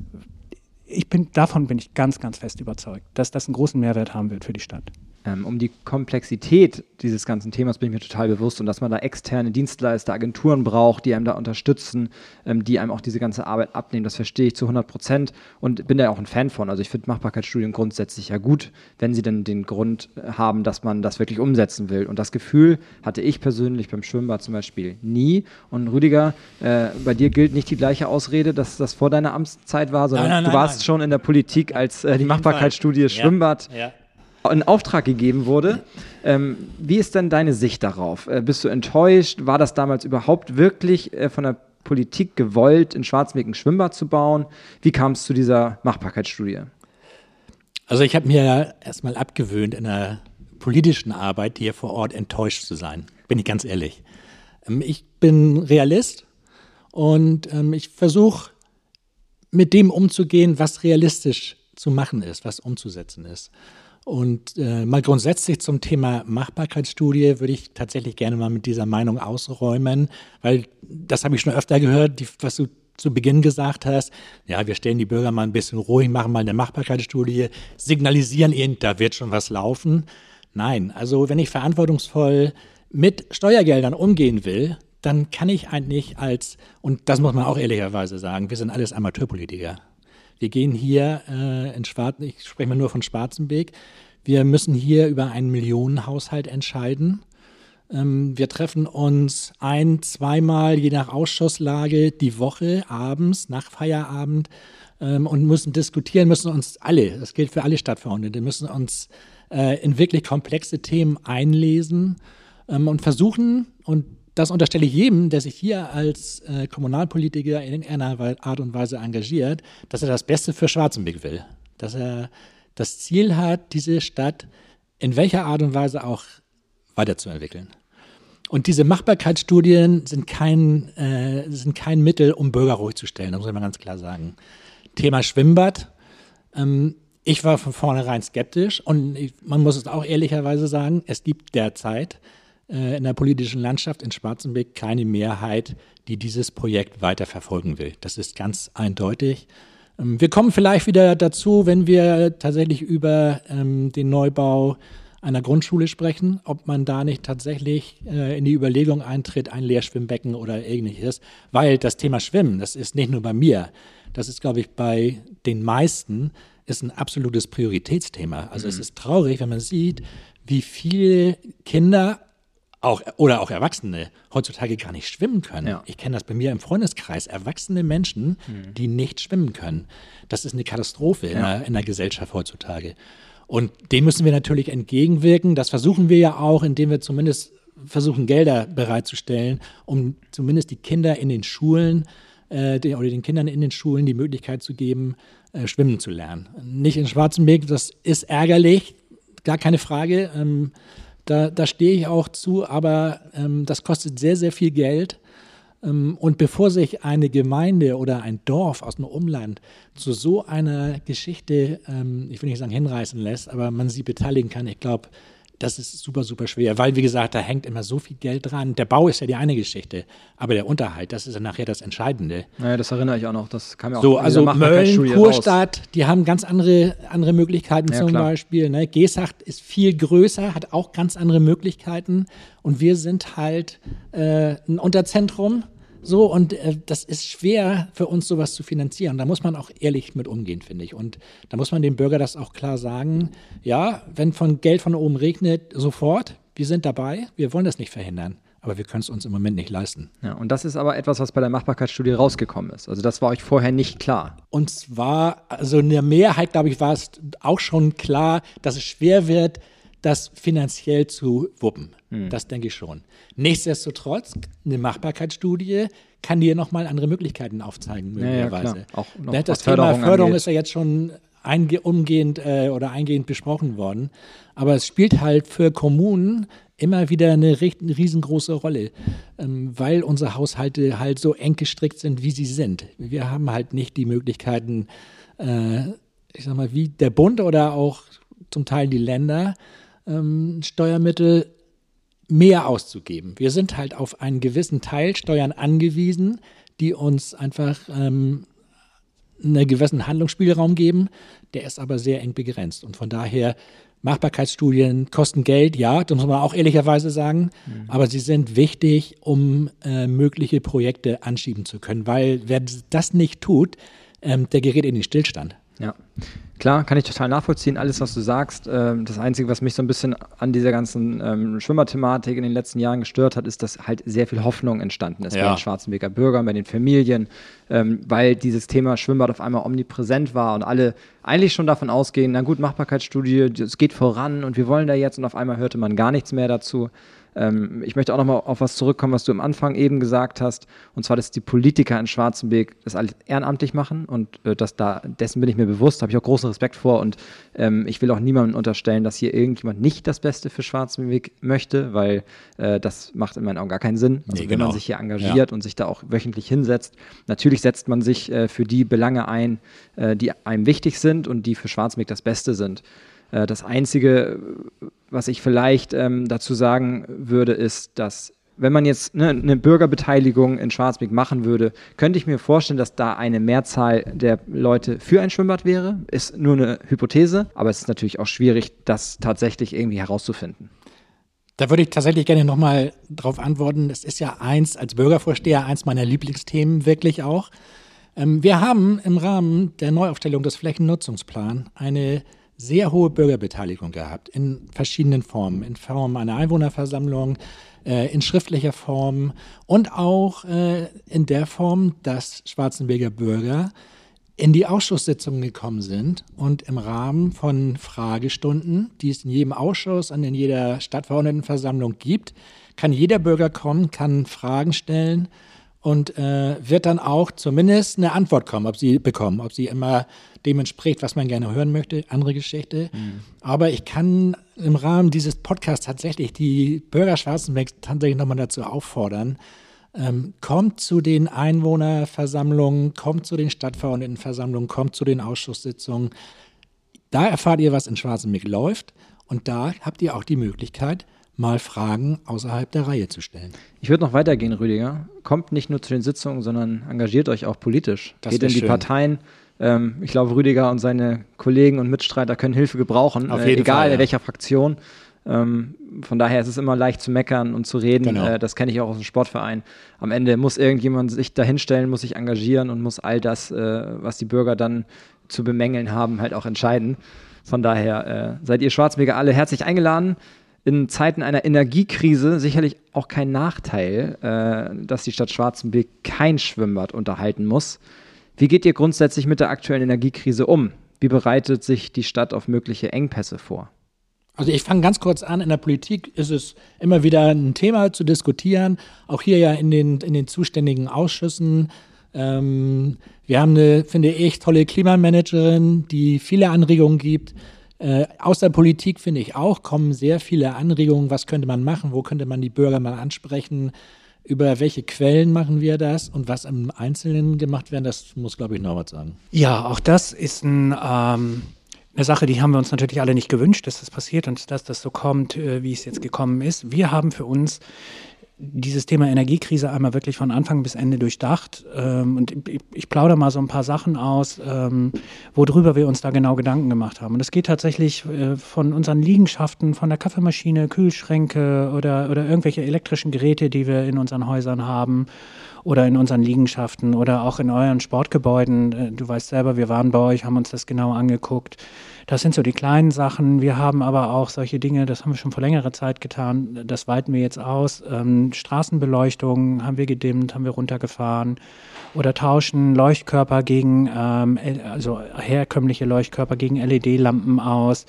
ich bin, davon bin ich ganz, ganz fest überzeugt, dass das einen großen Mehrwert haben wird für die Stadt. Ähm, um die Komplexität dieses ganzen Themas bin ich mir total bewusst und dass man da externe Dienstleister, Agenturen braucht, die einem da unterstützen, ähm, die einem auch diese ganze Arbeit abnehmen. Das verstehe ich zu 100 Prozent und bin da auch ein Fan von. Also ich finde Machbarkeitsstudien grundsätzlich ja gut, wenn sie denn den Grund haben, dass man das wirklich umsetzen will. Und das Gefühl hatte ich persönlich beim Schwimmbad zum Beispiel nie. Und Rüdiger, äh, bei dir gilt nicht die gleiche Ausrede, dass das vor deiner Amtszeit war, sondern nein, nein, du warst nein, schon in der Politik, als äh, die Machbarkeitsstudie Schwimmbad ja, ja in Auftrag gegeben wurde. Ähm, wie ist denn deine Sicht darauf? Äh, bist du enttäuscht? War das damals überhaupt wirklich äh, von der Politik gewollt, in Schwarzmeck ein Schwimmbad zu bauen? Wie kam es zu dieser Machbarkeitsstudie? Also ich habe mir erstmal abgewöhnt, in der politischen Arbeit hier vor Ort enttäuscht zu sein. Bin ich ganz ehrlich. Ähm, ich bin Realist und ähm, ich versuche mit dem umzugehen, was realistisch zu machen ist, was umzusetzen ist. Und äh, mal grundsätzlich zum Thema Machbarkeitsstudie würde ich tatsächlich gerne mal mit dieser Meinung ausräumen, weil das habe ich schon öfter gehört, die, was du zu Beginn gesagt hast, ja, wir stellen die Bürger mal ein bisschen ruhig, machen mal eine Machbarkeitsstudie, signalisieren ihnen, da wird schon was laufen. Nein, also wenn ich verantwortungsvoll mit Steuergeldern umgehen will, dann kann ich eigentlich als, und das muss man auch ehrlicherweise sagen, wir sind alles Amateurpolitiker. Wir gehen hier äh, in Schwarz, ich spreche mal nur von Schwarzenbeek, wir müssen hier über einen Millionenhaushalt entscheiden. Ähm, wir treffen uns ein, zweimal, je nach Ausschusslage, die Woche abends, nach Feierabend ähm, und müssen diskutieren, müssen uns alle, das gilt für alle Stadtverordnete, müssen uns äh, in wirklich komplexe Themen einlesen ähm, und versuchen, und das unterstelle ich jedem, der sich hier als äh, Kommunalpolitiker in irgendeiner Art und Weise engagiert, dass er das Beste für Schwarzenbeck will. Dass er das Ziel hat, diese Stadt in welcher Art und Weise auch weiterzuentwickeln. Und diese Machbarkeitsstudien sind kein, äh, sind kein Mittel, um Bürger ruhig zu stellen, das muss ich mal ganz klar sagen. Thema Schwimmbad. Ähm, ich war von vornherein skeptisch und ich, man muss es auch ehrlicherweise sagen, es gibt derzeit äh, in der politischen Landschaft in Schwarzenbeck keine Mehrheit, die dieses Projekt weiter verfolgen will. Das ist ganz eindeutig. Ähm, wir kommen vielleicht wieder dazu, wenn wir tatsächlich über ähm, den Neubau einer Grundschule sprechen, ob man da nicht tatsächlich äh, in die Überlegung eintritt, ein Lehrschwimmbecken oder ähnliches, weil das Thema Schwimmen, das ist nicht nur bei mir, das ist, glaube ich, bei den meisten, ist ein absolutes Prioritätsthema. Also mhm. es ist traurig, wenn man sieht, wie viele Kinder auch, oder auch Erwachsene heutzutage gar nicht schwimmen können. Ja. Ich kenne das bei mir im Freundeskreis. Erwachsene Menschen, mhm. die nicht schwimmen können. Das ist eine Katastrophe ja. in, der, in der Gesellschaft heutzutage. Und dem müssen wir natürlich entgegenwirken. Das versuchen wir ja auch, indem wir zumindest versuchen, Gelder bereitzustellen, um zumindest die Kinder in den Schulen äh, den, oder den Kindern in den Schulen die Möglichkeit zu geben, äh, schwimmen zu lernen. Nicht in Schwarzenberg, das ist ärgerlich, gar keine Frage. Ähm, da, da stehe ich auch zu, aber ähm, das kostet sehr, sehr viel Geld. Ähm, und bevor sich eine Gemeinde oder ein Dorf aus dem Umland zu so einer Geschichte, ähm, ich will nicht sagen hinreißen lässt, aber man sie beteiligen kann, ich glaube, das ist super, super schwer, weil, wie gesagt, da hängt immer so viel Geld dran. Der Bau ist ja die eine Geschichte, aber der Unterhalt, das ist ja nachher das Entscheidende. Naja, das erinnere ich auch noch. Das kam ja auch So, also Mölln, Kurstadt, die haben ganz andere, andere Möglichkeiten ja, zum klar. Beispiel. Ne? Gesacht ist viel größer, hat auch ganz andere Möglichkeiten und wir sind halt äh, ein Unterzentrum so, und äh, das ist schwer für uns, sowas zu finanzieren. Da muss man auch ehrlich mit umgehen, finde ich. Und da muss man dem Bürger das auch klar sagen. Ja, wenn von Geld von oben regnet, sofort, wir sind dabei, wir wollen das nicht verhindern. Aber wir können es uns im Moment nicht leisten. Ja, und das ist aber etwas, was bei der Machbarkeitsstudie rausgekommen ist. Also das war euch vorher nicht klar. Und zwar, also in der Mehrheit, glaube ich, war es auch schon klar, dass es schwer wird, das finanziell zu wuppen. Hm. Das denke ich schon. Nichtsdestotrotz, eine Machbarkeitsstudie kann dir nochmal andere Möglichkeiten aufzeigen, möglicherweise. Ja, ja, Auch noch ne, das Thema Förderung angeht. ist ja jetzt schon umgehend äh, oder eingehend besprochen worden. Aber es spielt halt für Kommunen immer wieder eine, eine riesengroße Rolle, ähm, weil unsere Haushalte halt so eng gestrickt sind, wie sie sind. Wir haben halt nicht die Möglichkeiten, äh, ich sag mal, wie der Bund oder auch zum Teil die Länder, ähm, Steuermittel mehr auszugeben. Wir sind halt auf einen gewissen Teil Steuern angewiesen, die uns einfach ähm, einen gewissen Handlungsspielraum geben, der ist aber sehr eng begrenzt. Und von daher Machbarkeitsstudien kosten Geld, ja, das muss man auch ehrlicherweise sagen, mhm. aber sie sind wichtig, um äh, mögliche Projekte anschieben zu können, weil wer das nicht tut, ähm, der gerät in den Stillstand. Ja, klar, kann ich total nachvollziehen, alles, was du sagst. Ähm, das Einzige, was mich so ein bisschen an dieser ganzen ähm, Schwimmerthematik in den letzten Jahren gestört hat, ist, dass halt sehr viel Hoffnung entstanden ist ja. bei den Schwarzenberger Bürgern, bei den Familien, ähm, weil dieses Thema Schwimmbad auf einmal omnipräsent war und alle eigentlich schon davon ausgehen, na gut, Machbarkeitsstudie, es geht voran und wir wollen da jetzt und auf einmal hörte man gar nichts mehr dazu. Ähm, ich möchte auch nochmal auf was zurückkommen, was du am Anfang eben gesagt hast, und zwar, dass die Politiker in Schwarzenberg das alles ehrenamtlich machen und äh, dass da, dessen bin ich mir bewusst, habe ich auch großen Respekt vor und ähm, ich will auch niemandem unterstellen, dass hier irgendjemand nicht das Beste für Schwarzenberg möchte, weil äh, das macht in meinen Augen gar keinen Sinn. Also nee, wenn man genau. sich hier engagiert ja. und sich da auch wöchentlich hinsetzt, natürlich setzt man sich äh, für die Belange ein, äh, die einem wichtig sind und die für Schwarzenberg das Beste sind. Äh, das Einzige, was ich vielleicht ähm, dazu sagen würde, ist, dass wenn man jetzt ne, eine Bürgerbeteiligung in Schwarzbeck machen würde, könnte ich mir vorstellen, dass da eine Mehrzahl der Leute für ein Schwimmbad wäre. Ist nur eine Hypothese, aber es ist natürlich auch schwierig, das tatsächlich irgendwie herauszufinden. Da würde ich tatsächlich gerne nochmal drauf antworten. Das ist ja eins, als Bürgervorsteher, eins meiner Lieblingsthemen wirklich auch. Ähm, wir haben im Rahmen der Neuaufstellung des Flächennutzungsplans eine sehr hohe Bürgerbeteiligung gehabt in verschiedenen Formen, in Form einer Einwohnerversammlung, äh, in schriftlicher Form und auch äh, in der Form, dass Schwarzenberger Bürger in die Ausschusssitzungen gekommen sind und im Rahmen von Fragestunden, die es in jedem Ausschuss und in jeder Stadtverordnetenversammlung gibt, kann jeder Bürger kommen, kann Fragen stellen und äh, wird dann auch zumindest eine Antwort kommen, ob sie bekommen, ob sie immer dem entspricht, was man gerne hören möchte, andere Geschichte. Mhm. Aber ich kann im Rahmen dieses Podcasts tatsächlich die Bürger Schwarzenbergs tatsächlich nochmal dazu auffordern, ähm, kommt zu den Einwohnerversammlungen, kommt zu den Stadtverordnetenversammlungen, kommt zu den Ausschusssitzungen. Da erfahrt ihr, was in Schwarzenberg läuft und da habt ihr auch die Möglichkeit, mal Fragen außerhalb der Reihe zu stellen. Ich würde noch weitergehen, Rüdiger. Kommt nicht nur zu den Sitzungen, sondern engagiert euch auch politisch. Das Geht in die schön. Parteien, ähm, ich glaube, Rüdiger und seine Kollegen und Mitstreiter können Hilfe gebrauchen, Auf äh, jeden egal Fall, ja. in welcher Fraktion. Ähm, von daher ist es immer leicht zu meckern und zu reden. Genau. Äh, das kenne ich auch aus dem Sportverein. Am Ende muss irgendjemand sich dahinstellen, muss sich engagieren und muss all das, äh, was die Bürger dann zu bemängeln haben, halt auch entscheiden. Von daher äh, seid ihr Schwarzwege alle herzlich eingeladen. In Zeiten einer Energiekrise sicherlich auch kein Nachteil, äh, dass die Stadt Schwarzenberg kein Schwimmbad unterhalten muss. Wie geht ihr grundsätzlich mit der aktuellen Energiekrise um? Wie bereitet sich die Stadt auf mögliche Engpässe vor? Also ich fange ganz kurz an. In der Politik ist es immer wieder ein Thema zu diskutieren. Auch hier ja in den, in den zuständigen Ausschüssen. Ähm, wir haben eine, finde ich, tolle Klimamanagerin, die viele Anregungen gibt. Äh, aus der Politik, finde ich auch, kommen sehr viele Anregungen. Was könnte man machen? Wo könnte man die Bürger mal ansprechen? Über welche Quellen machen wir das und was im Einzelnen gemacht werden, das muss, glaube ich, Norbert sagen. Ja, auch das ist ein, ähm, eine Sache, die haben wir uns natürlich alle nicht gewünscht, dass das passiert und dass das so kommt, äh, wie es jetzt gekommen ist. Wir haben für uns dieses Thema Energiekrise einmal wirklich von Anfang bis Ende durchdacht. Ähm, und ich, ich plaudere mal so ein paar Sachen aus, ähm, worüber wir uns da genau Gedanken gemacht haben. Und es geht tatsächlich äh, von unseren Liegenschaften, von der Kaffeemaschine, Kühlschränke oder, oder irgendwelche elektrischen Geräte, die wir in unseren Häusern haben oder in unseren Liegenschaften oder auch in euren Sportgebäuden. Äh, du weißt selber, wir waren bei euch, haben uns das genau angeguckt. Das sind so die kleinen Sachen. Wir haben aber auch solche Dinge, das haben wir schon vor längerer Zeit getan, das weiten wir jetzt aus. Ähm, Straßenbeleuchtung haben wir gedimmt, haben wir runtergefahren oder tauschen Leuchtkörper gegen, ähm, also herkömmliche Leuchtkörper gegen LED-Lampen aus.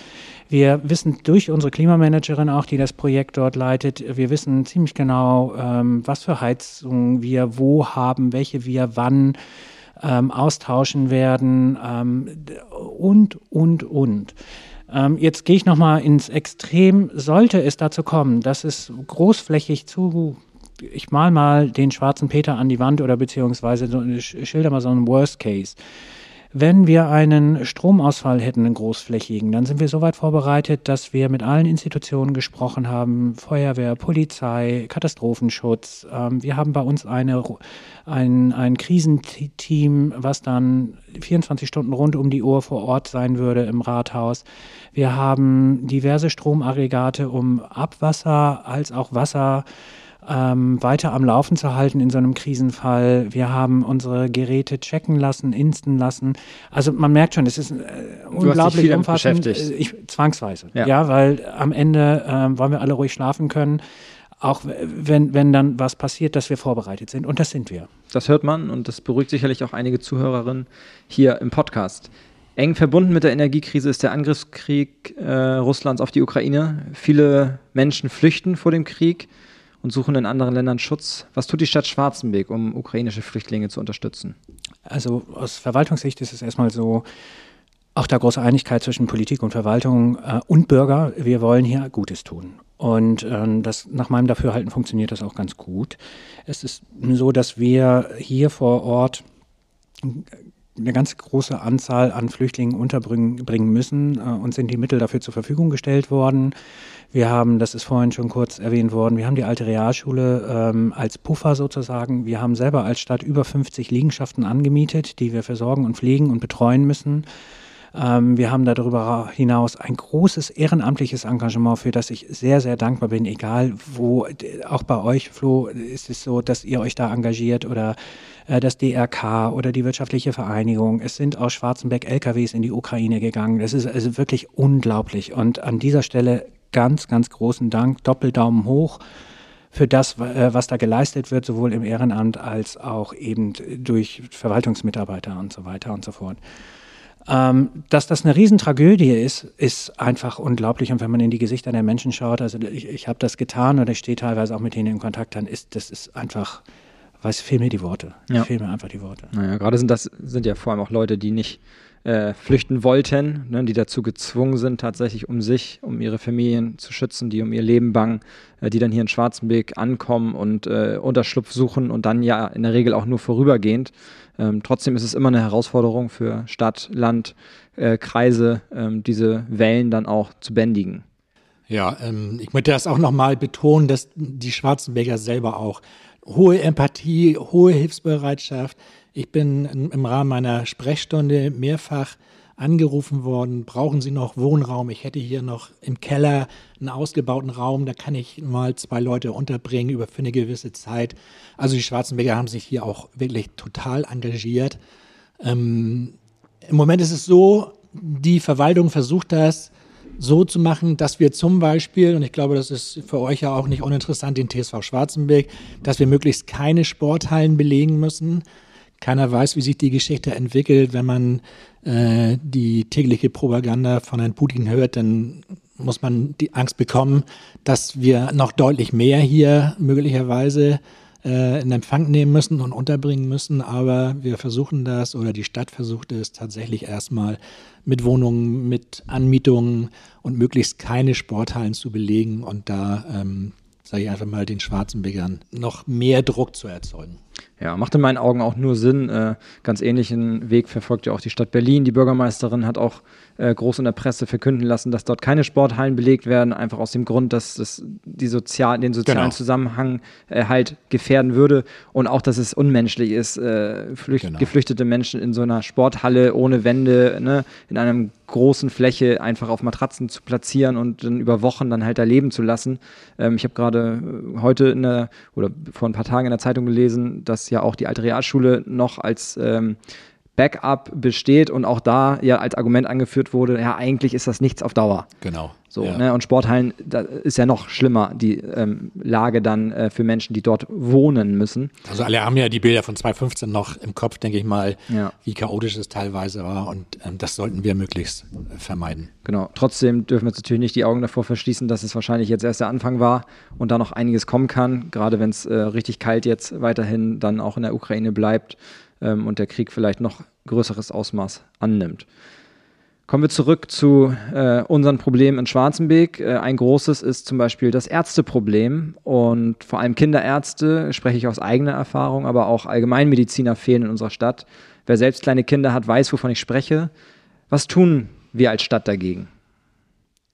Wir wissen durch unsere Klimamanagerin auch, die das Projekt dort leitet, wir wissen ziemlich genau, ähm, was für Heizungen wir wo haben, welche wir wann ähm, austauschen werden ähm, und, und, und. Ähm, jetzt gehe ich nochmal ins Extrem. Sollte es dazu kommen, dass es großflächig zu ich mal mal den schwarzen Peter an die Wand oder beziehungsweise so, schilder mal so einen Worst Case. Wenn wir einen Stromausfall hätten, einen großflächigen, dann sind wir soweit vorbereitet, dass wir mit allen Institutionen gesprochen haben, Feuerwehr, Polizei, Katastrophenschutz. Ähm, wir haben bei uns eine, ein, ein Krisenteam, was dann 24 Stunden rund um die Uhr vor Ort sein würde im Rathaus. Wir haben diverse Stromaggregate, um Abwasser als auch Wasser ähm, weiter am Laufen zu halten in so einem Krisenfall. Wir haben unsere Geräte checken lassen, insten lassen. Also man merkt schon, es ist äh, unglaublich umfassend. Äh, ich, zwangsweise. Ja. ja. weil am Ende äh, wollen wir alle ruhig schlafen können. Auch wenn, wenn dann was passiert, dass wir vorbereitet sind. Und das sind wir. Das hört man und das beruhigt sicherlich auch einige Zuhörerinnen hier im Podcast. Eng verbunden mit der Energiekrise ist der Angriffskrieg äh, Russlands auf die Ukraine. Viele Menschen flüchten vor dem Krieg und suchen in anderen Ländern Schutz. Was tut die Stadt Schwarzenberg, um ukrainische Flüchtlinge zu unterstützen? Also aus Verwaltungssicht ist es erstmal so, auch da große Einigkeit zwischen Politik und Verwaltung äh, und Bürger. Wir wollen hier Gutes tun. Und ähm, das, nach meinem Dafürhalten funktioniert das auch ganz gut. Es ist so, dass wir hier vor Ort eine ganz große Anzahl an Flüchtlingen unterbringen müssen. Äh, uns sind die Mittel dafür zur Verfügung gestellt worden. Wir haben, das ist vorhin schon kurz erwähnt worden, wir haben die alte Realschule ähm, als Puffer sozusagen. Wir haben selber als Stadt über 50 Liegenschaften angemietet, die wir versorgen und pflegen und betreuen müssen. Ähm, wir haben darüber hinaus ein großes ehrenamtliches Engagement, für das ich sehr, sehr dankbar bin, egal wo, auch bei euch, Flo, ist es so, dass ihr euch da engagiert oder äh, das DRK oder die wirtschaftliche Vereinigung. Es sind aus Schwarzenberg LKWs in die Ukraine gegangen. Das ist also wirklich unglaublich. Und an dieser Stelle ganz, ganz großen Dank, Doppeldaumen hoch für das, äh, was da geleistet wird, sowohl im Ehrenamt als auch eben durch Verwaltungsmitarbeiter und so weiter und so fort. Ähm, dass das eine Riesentragödie ist, ist einfach unglaublich. Und wenn man in die Gesichter der Menschen schaut, also ich, ich habe das getan oder ich stehe teilweise auch mit ihnen in Kontakt, dann ist das ist einfach, weiß, fehlen mir die Worte. Ja. Fehlen mir einfach die Worte. Naja, gerade sind das sind ja vor allem auch Leute, die nicht äh, flüchten wollten, ne, die dazu gezwungen sind, tatsächlich um sich, um ihre Familien zu schützen, die um ihr Leben bangen, äh, die dann hier in Schwarzenberg ankommen und äh, Unterschlupf suchen und dann ja in der Regel auch nur vorübergehend. Ähm, trotzdem ist es immer eine Herausforderung für Stadt, Land, äh, Kreise, ähm, diese Wellen dann auch zu bändigen. Ja, ähm, ich möchte das auch nochmal betonen, dass die Schwarzenberger selber auch hohe Empathie, hohe Hilfsbereitschaft, ich bin im Rahmen meiner Sprechstunde mehrfach angerufen worden, brauchen Sie noch Wohnraum? Ich hätte hier noch im Keller einen ausgebauten Raum, da kann ich mal zwei Leute unterbringen über für eine gewisse Zeit. Also die Schwarzenberger haben sich hier auch wirklich total engagiert. Ähm, Im Moment ist es so, die Verwaltung versucht das so zu machen, dass wir zum Beispiel, und ich glaube, das ist für euch ja auch nicht uninteressant, den TSV Schwarzenberg, dass wir möglichst keine Sporthallen belegen müssen, keiner weiß, wie sich die Geschichte entwickelt. Wenn man äh, die tägliche Propaganda von Herrn Putin hört, dann muss man die Angst bekommen, dass wir noch deutlich mehr hier möglicherweise äh, in Empfang nehmen müssen und unterbringen müssen. Aber wir versuchen das oder die Stadt versucht es tatsächlich erstmal mit Wohnungen, mit Anmietungen und möglichst keine Sporthallen zu belegen und da, ähm, sage ich einfach mal, den Schwarzenbegern noch mehr Druck zu erzeugen. Ja, macht in meinen Augen auch nur Sinn. Äh, ganz ähnlichen Weg verfolgt ja auch die Stadt Berlin. Die Bürgermeisterin hat auch äh, groß in der Presse verkünden lassen, dass dort keine Sporthallen belegt werden, einfach aus dem Grund, dass das die sozial, den sozialen genau. Zusammenhang äh, halt gefährden würde und auch, dass es unmenschlich ist, äh, genau. geflüchtete Menschen in so einer Sporthalle ohne Wände, ne, in einem großen Fläche einfach auf Matratzen zu platzieren und dann über Wochen dann halt da leben zu lassen. Ähm, ich habe gerade äh, heute in der, oder vor ein paar Tagen in der Zeitung gelesen, dass ja auch die alte Realschule noch als ähm, Backup besteht und auch da ja als Argument angeführt wurde, ja, eigentlich ist das nichts auf Dauer. Genau. So, ja. ne? Und Sporthallen, da ist ja noch schlimmer, die ähm, Lage dann äh, für Menschen, die dort wohnen müssen. Also alle haben ja die Bilder von 2015 noch im Kopf, denke ich mal, ja. wie chaotisch es teilweise war und ähm, das sollten wir möglichst äh, vermeiden. Genau. Trotzdem dürfen wir uns natürlich nicht die Augen davor verschließen, dass es wahrscheinlich jetzt erst der Anfang war und da noch einiges kommen kann, gerade wenn es äh, richtig kalt jetzt weiterhin dann auch in der Ukraine bleibt ähm, und der Krieg vielleicht noch größeres Ausmaß annimmt. Kommen wir zurück zu äh, unseren Problemen in Schwarzenberg. Äh, ein großes ist zum Beispiel das Ärzteproblem und vor allem Kinderärzte, spreche ich aus eigener Erfahrung, aber auch Allgemeinmediziner fehlen in unserer Stadt. Wer selbst kleine Kinder hat, weiß, wovon ich spreche. Was tun wir als Stadt dagegen?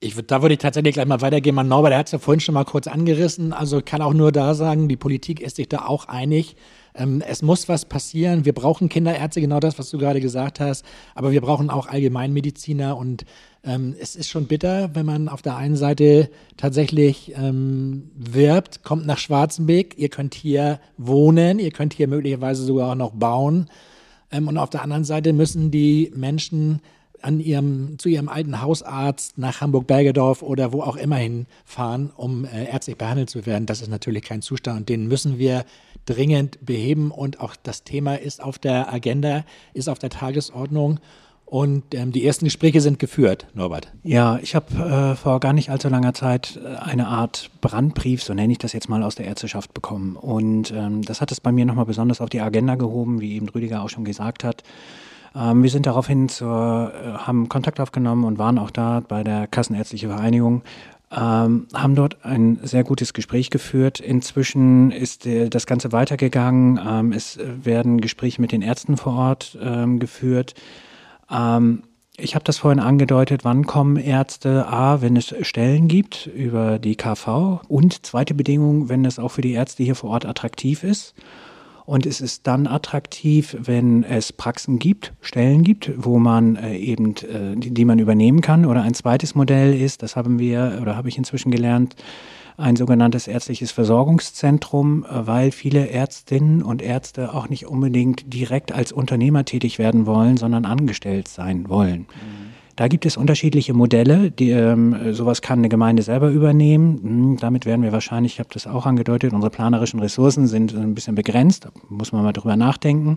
Ich, da würde ich tatsächlich gleich mal weitergehen. Man Norbert, der hat es ja vorhin schon mal kurz angerissen. Also kann auch nur da sagen, die Politik ist sich da auch einig. Ähm, es muss was passieren. Wir brauchen Kinderärzte, genau das, was du gerade gesagt hast. Aber wir brauchen auch Allgemeinmediziner. Und ähm, es ist schon bitter, wenn man auf der einen Seite tatsächlich ähm, wirbt, kommt nach Schwarzenbeck, ihr könnt hier wohnen, ihr könnt hier möglicherweise sogar auch noch bauen. Ähm, und auf der anderen Seite müssen die Menschen an ihrem, zu ihrem alten Hausarzt nach Hamburg-Bergedorf oder wo auch immer hinfahren, um äh, ärztlich behandelt zu werden. Das ist natürlich kein Zustand und den müssen wir dringend beheben und auch das Thema ist auf der Agenda, ist auf der Tagesordnung. Und ähm, die ersten Gespräche sind geführt, Norbert. Ja, ich habe äh, vor gar nicht allzu langer Zeit äh, eine Art Brandbrief, so nenne ich das jetzt mal, aus der Ärzteschaft bekommen. Und ähm, das hat es bei mir nochmal besonders auf die Agenda gehoben, wie eben Rüdiger auch schon gesagt hat. Ähm, wir sind daraufhin zur, äh, haben Kontakt aufgenommen und waren auch da bei der Kassenärztliche Vereinigung, ähm, haben dort ein sehr gutes Gespräch geführt. Inzwischen ist äh, das Ganze weitergegangen. Ähm, es werden Gespräche mit den Ärzten vor Ort ähm, geführt. Ähm, ich habe das vorhin angedeutet, wann kommen Ärzte? A, wenn es Stellen gibt über die KV und zweite Bedingung, wenn es auch für die Ärzte hier vor Ort attraktiv ist. Und es ist dann attraktiv, wenn es Praxen gibt, Stellen gibt, wo man äh, eben, äh, die, die man übernehmen kann. Oder ein zweites Modell ist, das haben wir oder habe ich inzwischen gelernt, ein sogenanntes ärztliches Versorgungszentrum, äh, weil viele Ärztinnen und Ärzte auch nicht unbedingt direkt als Unternehmer tätig werden wollen, sondern angestellt sein wollen. Mhm. Da gibt es unterschiedliche Modelle. Die, ähm, sowas kann eine Gemeinde selber übernehmen. Hm, damit werden wir wahrscheinlich, ich habe das auch angedeutet, unsere planerischen Ressourcen sind ein bisschen begrenzt. Da muss man mal drüber nachdenken.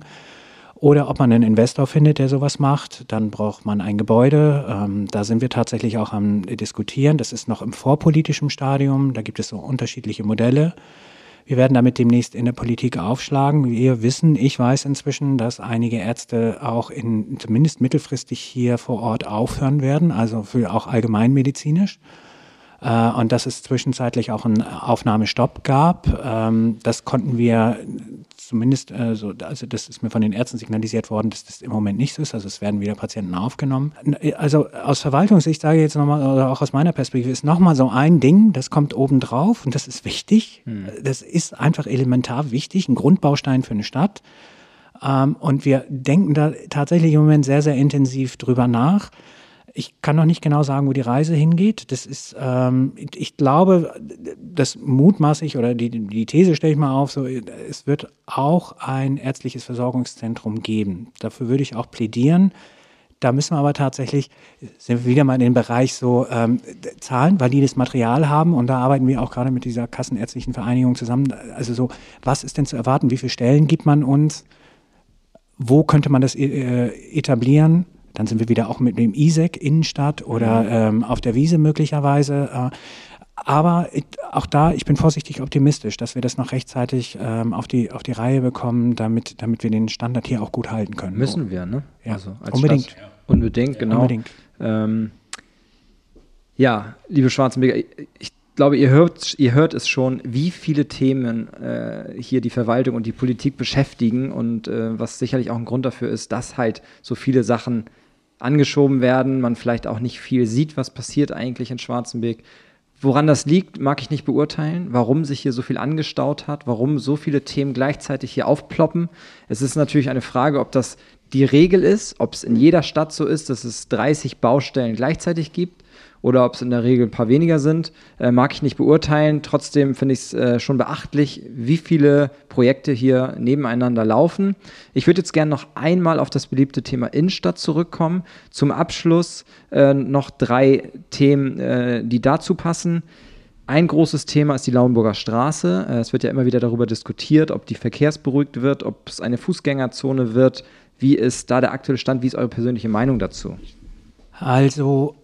Oder ob man einen Investor findet, der sowas macht, dann braucht man ein Gebäude. Ähm, da sind wir tatsächlich auch am Diskutieren. Das ist noch im vorpolitischen Stadium. Da gibt es so unterschiedliche Modelle. Wir werden damit demnächst in der Politik aufschlagen. Wir wissen, ich weiß inzwischen, dass einige Ärzte auch in, zumindest mittelfristig hier vor Ort aufhören werden, also für auch allgemeinmedizinisch. Äh, und dass es zwischenzeitlich auch einen Aufnahmestopp gab. Ähm, das konnten wir zumindest, äh, so, also das ist mir von den Ärzten signalisiert worden, dass das im Moment nicht so ist. Also es werden wieder Patienten aufgenommen. Also aus Verwaltungssicht sage ich jetzt nochmal, oder auch aus meiner Perspektive, ist nochmal so ein Ding, das kommt obendrauf und das ist wichtig. Hm. Das ist einfach elementar wichtig, ein Grundbaustein für eine Stadt. Ähm, und wir denken da tatsächlich im Moment sehr, sehr intensiv drüber nach. Ich kann noch nicht genau sagen, wo die Reise hingeht. Das ist, ähm, ich glaube, das mutmaßlich oder die, die These stelle ich mal auf, so, es wird auch ein ärztliches Versorgungszentrum geben. Dafür würde ich auch plädieren. Da müssen wir aber tatsächlich, sind wir wieder mal in den Bereich so ähm, Zahlen, valides Material haben und da arbeiten wir auch gerade mit dieser Kassenärztlichen Vereinigung zusammen. Also so, was ist denn zu erwarten? Wie viele Stellen gibt man uns? Wo könnte man das äh, etablieren? Dann sind wir wieder auch mit dem ISEC Innenstadt oder ähm, auf der Wiese möglicherweise. Äh, aber auch da, ich bin vorsichtig optimistisch, dass wir das noch rechtzeitig ähm, auf, die, auf die Reihe bekommen, damit, damit wir den Standard hier auch gut halten können. Müssen wir, ne? Ja, also unbedingt. Stadt. Unbedingt, genau. Unbedingt. Ähm, ja, liebe Schwarzenberger, ich, ich glaube, ihr hört, ihr hört es schon, wie viele Themen äh, hier die Verwaltung und die Politik beschäftigen und äh, was sicherlich auch ein Grund dafür ist, dass halt so viele Sachen angeschoben werden, man vielleicht auch nicht viel sieht, was passiert eigentlich in Schwarzenberg. Woran das liegt, mag ich nicht beurteilen, warum sich hier so viel angestaut hat, warum so viele Themen gleichzeitig hier aufploppen. Es ist natürlich eine Frage, ob das die Regel ist, ob es in jeder Stadt so ist, dass es 30 Baustellen gleichzeitig gibt oder ob es in der Regel ein paar weniger sind, äh, mag ich nicht beurteilen. Trotzdem finde ich es äh, schon beachtlich, wie viele Projekte hier nebeneinander laufen. Ich würde jetzt gerne noch einmal auf das beliebte Thema Innenstadt zurückkommen. Zum Abschluss äh, noch drei Themen, äh, die dazu passen. Ein großes Thema ist die Lauenburger Straße. Äh, es wird ja immer wieder darüber diskutiert, ob die verkehrsberuhigt wird, ob es eine Fußgängerzone wird. Wie ist da der aktuelle Stand? Wie ist eure persönliche Meinung dazu? Also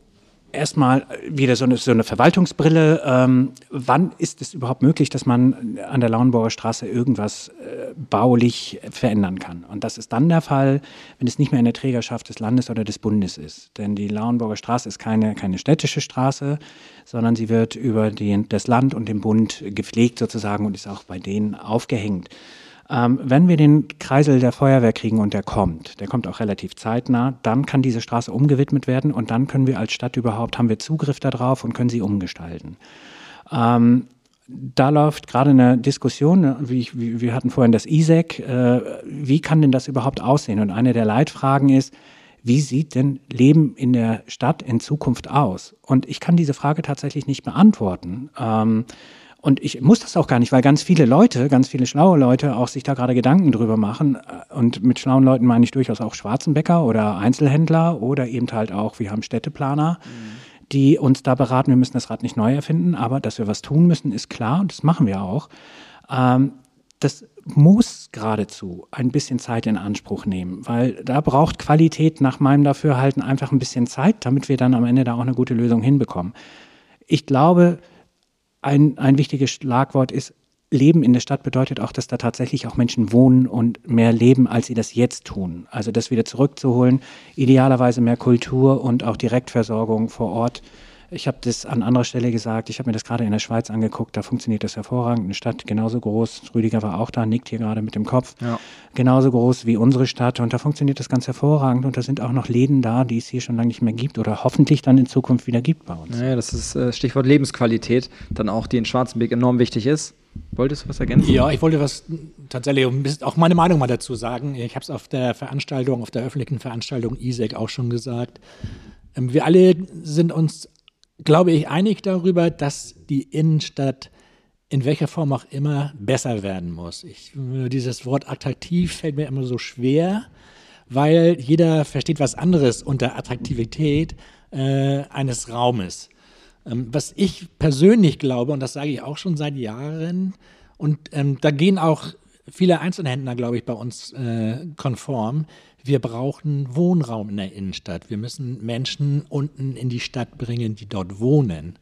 erstmal wieder so eine, so eine Verwaltungsbrille. Ähm, wann ist es überhaupt möglich, dass man an der Lauenburger Straße irgendwas äh, baulich verändern kann? Und das ist dann der Fall, wenn es nicht mehr in der Trägerschaft des Landes oder des Bundes ist. Denn die Lauenburger Straße ist keine, keine städtische Straße, sondern sie wird über den, das Land und den Bund gepflegt sozusagen und ist auch bei denen aufgehängt. Ähm, wenn wir den Kreisel der Feuerwehr kriegen und der kommt, der kommt auch relativ zeitnah, dann kann diese Straße umgewidmet werden und dann können wir als Stadt überhaupt, haben wir Zugriff darauf und können sie umgestalten. Ähm, da läuft gerade eine Diskussion, wie ich, wie, wir hatten vorhin das ISEC, äh, wie kann denn das überhaupt aussehen? Und eine der Leitfragen ist, wie sieht denn Leben in der Stadt in Zukunft aus? Und ich kann diese Frage tatsächlich nicht beantworten. Ähm, und ich muss das auch gar nicht, weil ganz viele Leute, ganz viele schlaue Leute auch sich da gerade Gedanken drüber machen. Und mit schlauen Leuten meine ich durchaus auch Schwarzenbäcker oder Einzelhändler oder eben halt auch, wir haben Städteplaner, mhm. die uns da beraten. Wir müssen das Rad nicht neu erfinden, aber dass wir was tun müssen, ist klar und das machen wir auch. Ähm, das muss geradezu ein bisschen Zeit in Anspruch nehmen, weil da braucht Qualität nach meinem Dafürhalten einfach ein bisschen Zeit, damit wir dann am Ende da auch eine gute Lösung hinbekommen. Ich glaube, ein, ein wichtiges Schlagwort ist, Leben in der Stadt bedeutet auch, dass da tatsächlich auch Menschen wohnen und mehr leben, als sie das jetzt tun. Also das wieder zurückzuholen, idealerweise mehr Kultur und auch Direktversorgung vor Ort ich habe das an anderer Stelle gesagt, ich habe mir das gerade in der Schweiz angeguckt, da funktioniert das hervorragend. Eine Stadt genauso groß, Rüdiger war auch da, nickt hier gerade mit dem Kopf, ja. genauso groß wie unsere Stadt und da funktioniert das ganz hervorragend und da sind auch noch Läden da, die es hier schon lange nicht mehr gibt oder hoffentlich dann in Zukunft wieder gibt bei uns. Ja, das ist äh, Stichwort Lebensqualität, dann auch die in Schwarzenberg enorm wichtig ist. Wolltest du was ergänzen? Ja, ich wollte was tatsächlich auch meine Meinung mal dazu sagen. Ich habe es auf der Veranstaltung, auf der öffentlichen Veranstaltung ISEC auch schon gesagt. Ähm, wir alle sind uns glaube ich, einig darüber, dass die Innenstadt in welcher Form auch immer besser werden muss. Ich, dieses Wort attraktiv fällt mir immer so schwer, weil jeder versteht was anderes unter Attraktivität äh, eines Raumes. Ähm, was ich persönlich glaube, und das sage ich auch schon seit Jahren, und ähm, da gehen auch viele Einzelhändler, glaube ich, bei uns äh, konform, wir brauchen Wohnraum in der Innenstadt. Wir müssen Menschen unten in die Stadt bringen, die dort wohnen.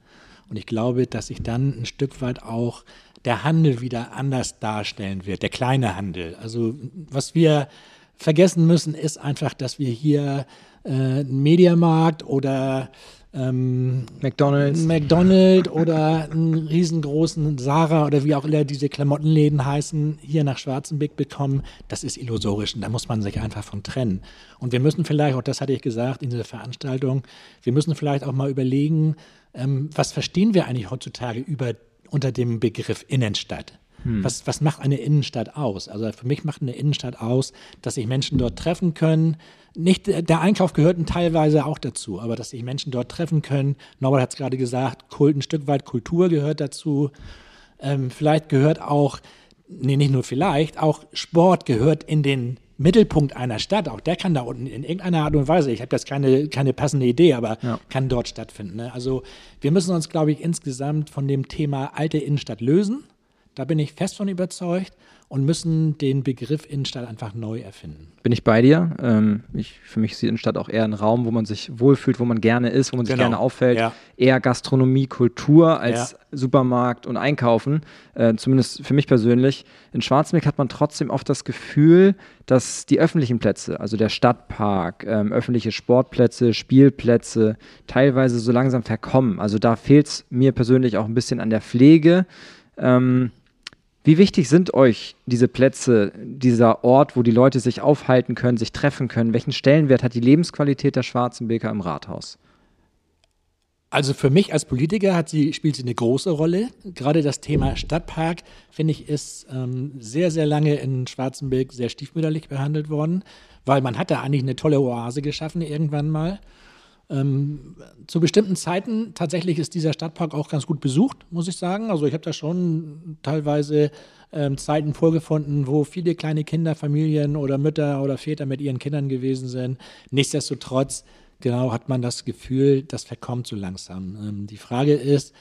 Und ich glaube, dass sich dann ein Stück weit auch der Handel wieder anders darstellen wird, der kleine Handel. Also was wir vergessen müssen, ist einfach, dass wir hier äh, einen Mediamarkt oder ähm, McDonalds. McDonald's oder einen riesengroßen Sarah oder wie auch immer diese Klamottenläden heißen, hier nach Schwarzenbeck bekommen, das ist illusorisch und da muss man sich einfach von trennen. Und wir müssen vielleicht, auch das hatte ich gesagt in dieser Veranstaltung, wir müssen vielleicht auch mal überlegen, ähm, was verstehen wir eigentlich heutzutage über, unter dem Begriff Innenstadt? Hm. Was, was macht eine Innenstadt aus? Also für mich macht eine Innenstadt aus, dass sich Menschen dort treffen können. Nicht, der Einkauf gehört teilweise auch dazu, aber dass sich Menschen dort treffen können. Norbert hat es gerade gesagt, Kult, ein Stück weit Kultur gehört dazu. Ähm, vielleicht gehört auch, nee, nicht nur vielleicht, auch Sport gehört in den Mittelpunkt einer Stadt, auch der kann da unten in irgendeiner Art und Weise, ich habe jetzt keine, keine passende Idee, aber ja. kann dort stattfinden. Ne? Also wir müssen uns, glaube ich, insgesamt von dem Thema alte Innenstadt lösen da bin ich fest von überzeugt und müssen den Begriff Innenstadt einfach neu erfinden. Bin ich bei dir. Ähm, ich, für mich ist die Innenstadt auch eher ein Raum, wo man sich wohlfühlt, wo man gerne ist, wo man sich genau. gerne auffällt. Ja. Eher Gastronomie, Kultur als ja. Supermarkt und Einkaufen. Äh, zumindest für mich persönlich. In Schwarzmeck hat man trotzdem oft das Gefühl, dass die öffentlichen Plätze, also der Stadtpark, ähm, öffentliche Sportplätze, Spielplätze, teilweise so langsam verkommen. Also da fehlt es mir persönlich auch ein bisschen an der Pflege. Ähm, wie wichtig sind euch diese Plätze, dieser Ort, wo die Leute sich aufhalten können, sich treffen können? Welchen Stellenwert hat die Lebensqualität der Schwarzenbeker im Rathaus? Also für mich als Politiker sie, spielt sie eine große Rolle. Gerade das Thema Stadtpark, finde ich, ist ähm, sehr, sehr lange in Schwarzenberg sehr stiefmütterlich behandelt worden, weil man hat da eigentlich eine tolle Oase geschaffen irgendwann mal. Ähm, zu bestimmten Zeiten tatsächlich ist dieser Stadtpark auch ganz gut besucht, muss ich sagen. Also ich habe da schon teilweise ähm, Zeiten vorgefunden, wo viele kleine Kinder, Familien oder Mütter oder Väter mit ihren Kindern gewesen sind. Nichtsdestotrotz, genau, hat man das Gefühl, das verkommt so langsam. Ähm, die Frage ist,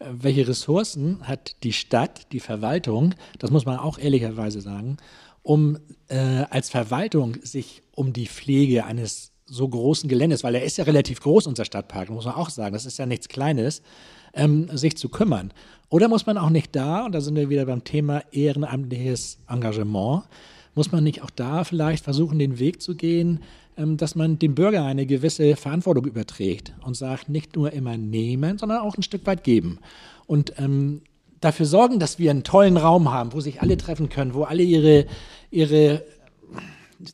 äh, welche Ressourcen hat die Stadt, die Verwaltung, das muss man auch ehrlicherweise sagen, um äh, als Verwaltung sich um die Pflege eines so großen Geländes, weil er ist ja relativ groß, unser Stadtpark, muss man auch sagen, das ist ja nichts Kleines, ähm, sich zu kümmern. Oder muss man auch nicht da, und da sind wir wieder beim Thema ehrenamtliches Engagement, muss man nicht auch da vielleicht versuchen, den Weg zu gehen, ähm, dass man dem Bürger eine gewisse Verantwortung überträgt und sagt, nicht nur immer nehmen, sondern auch ein Stück weit geben. Und ähm, dafür sorgen, dass wir einen tollen Raum haben, wo sich alle treffen können, wo alle ihre, ihre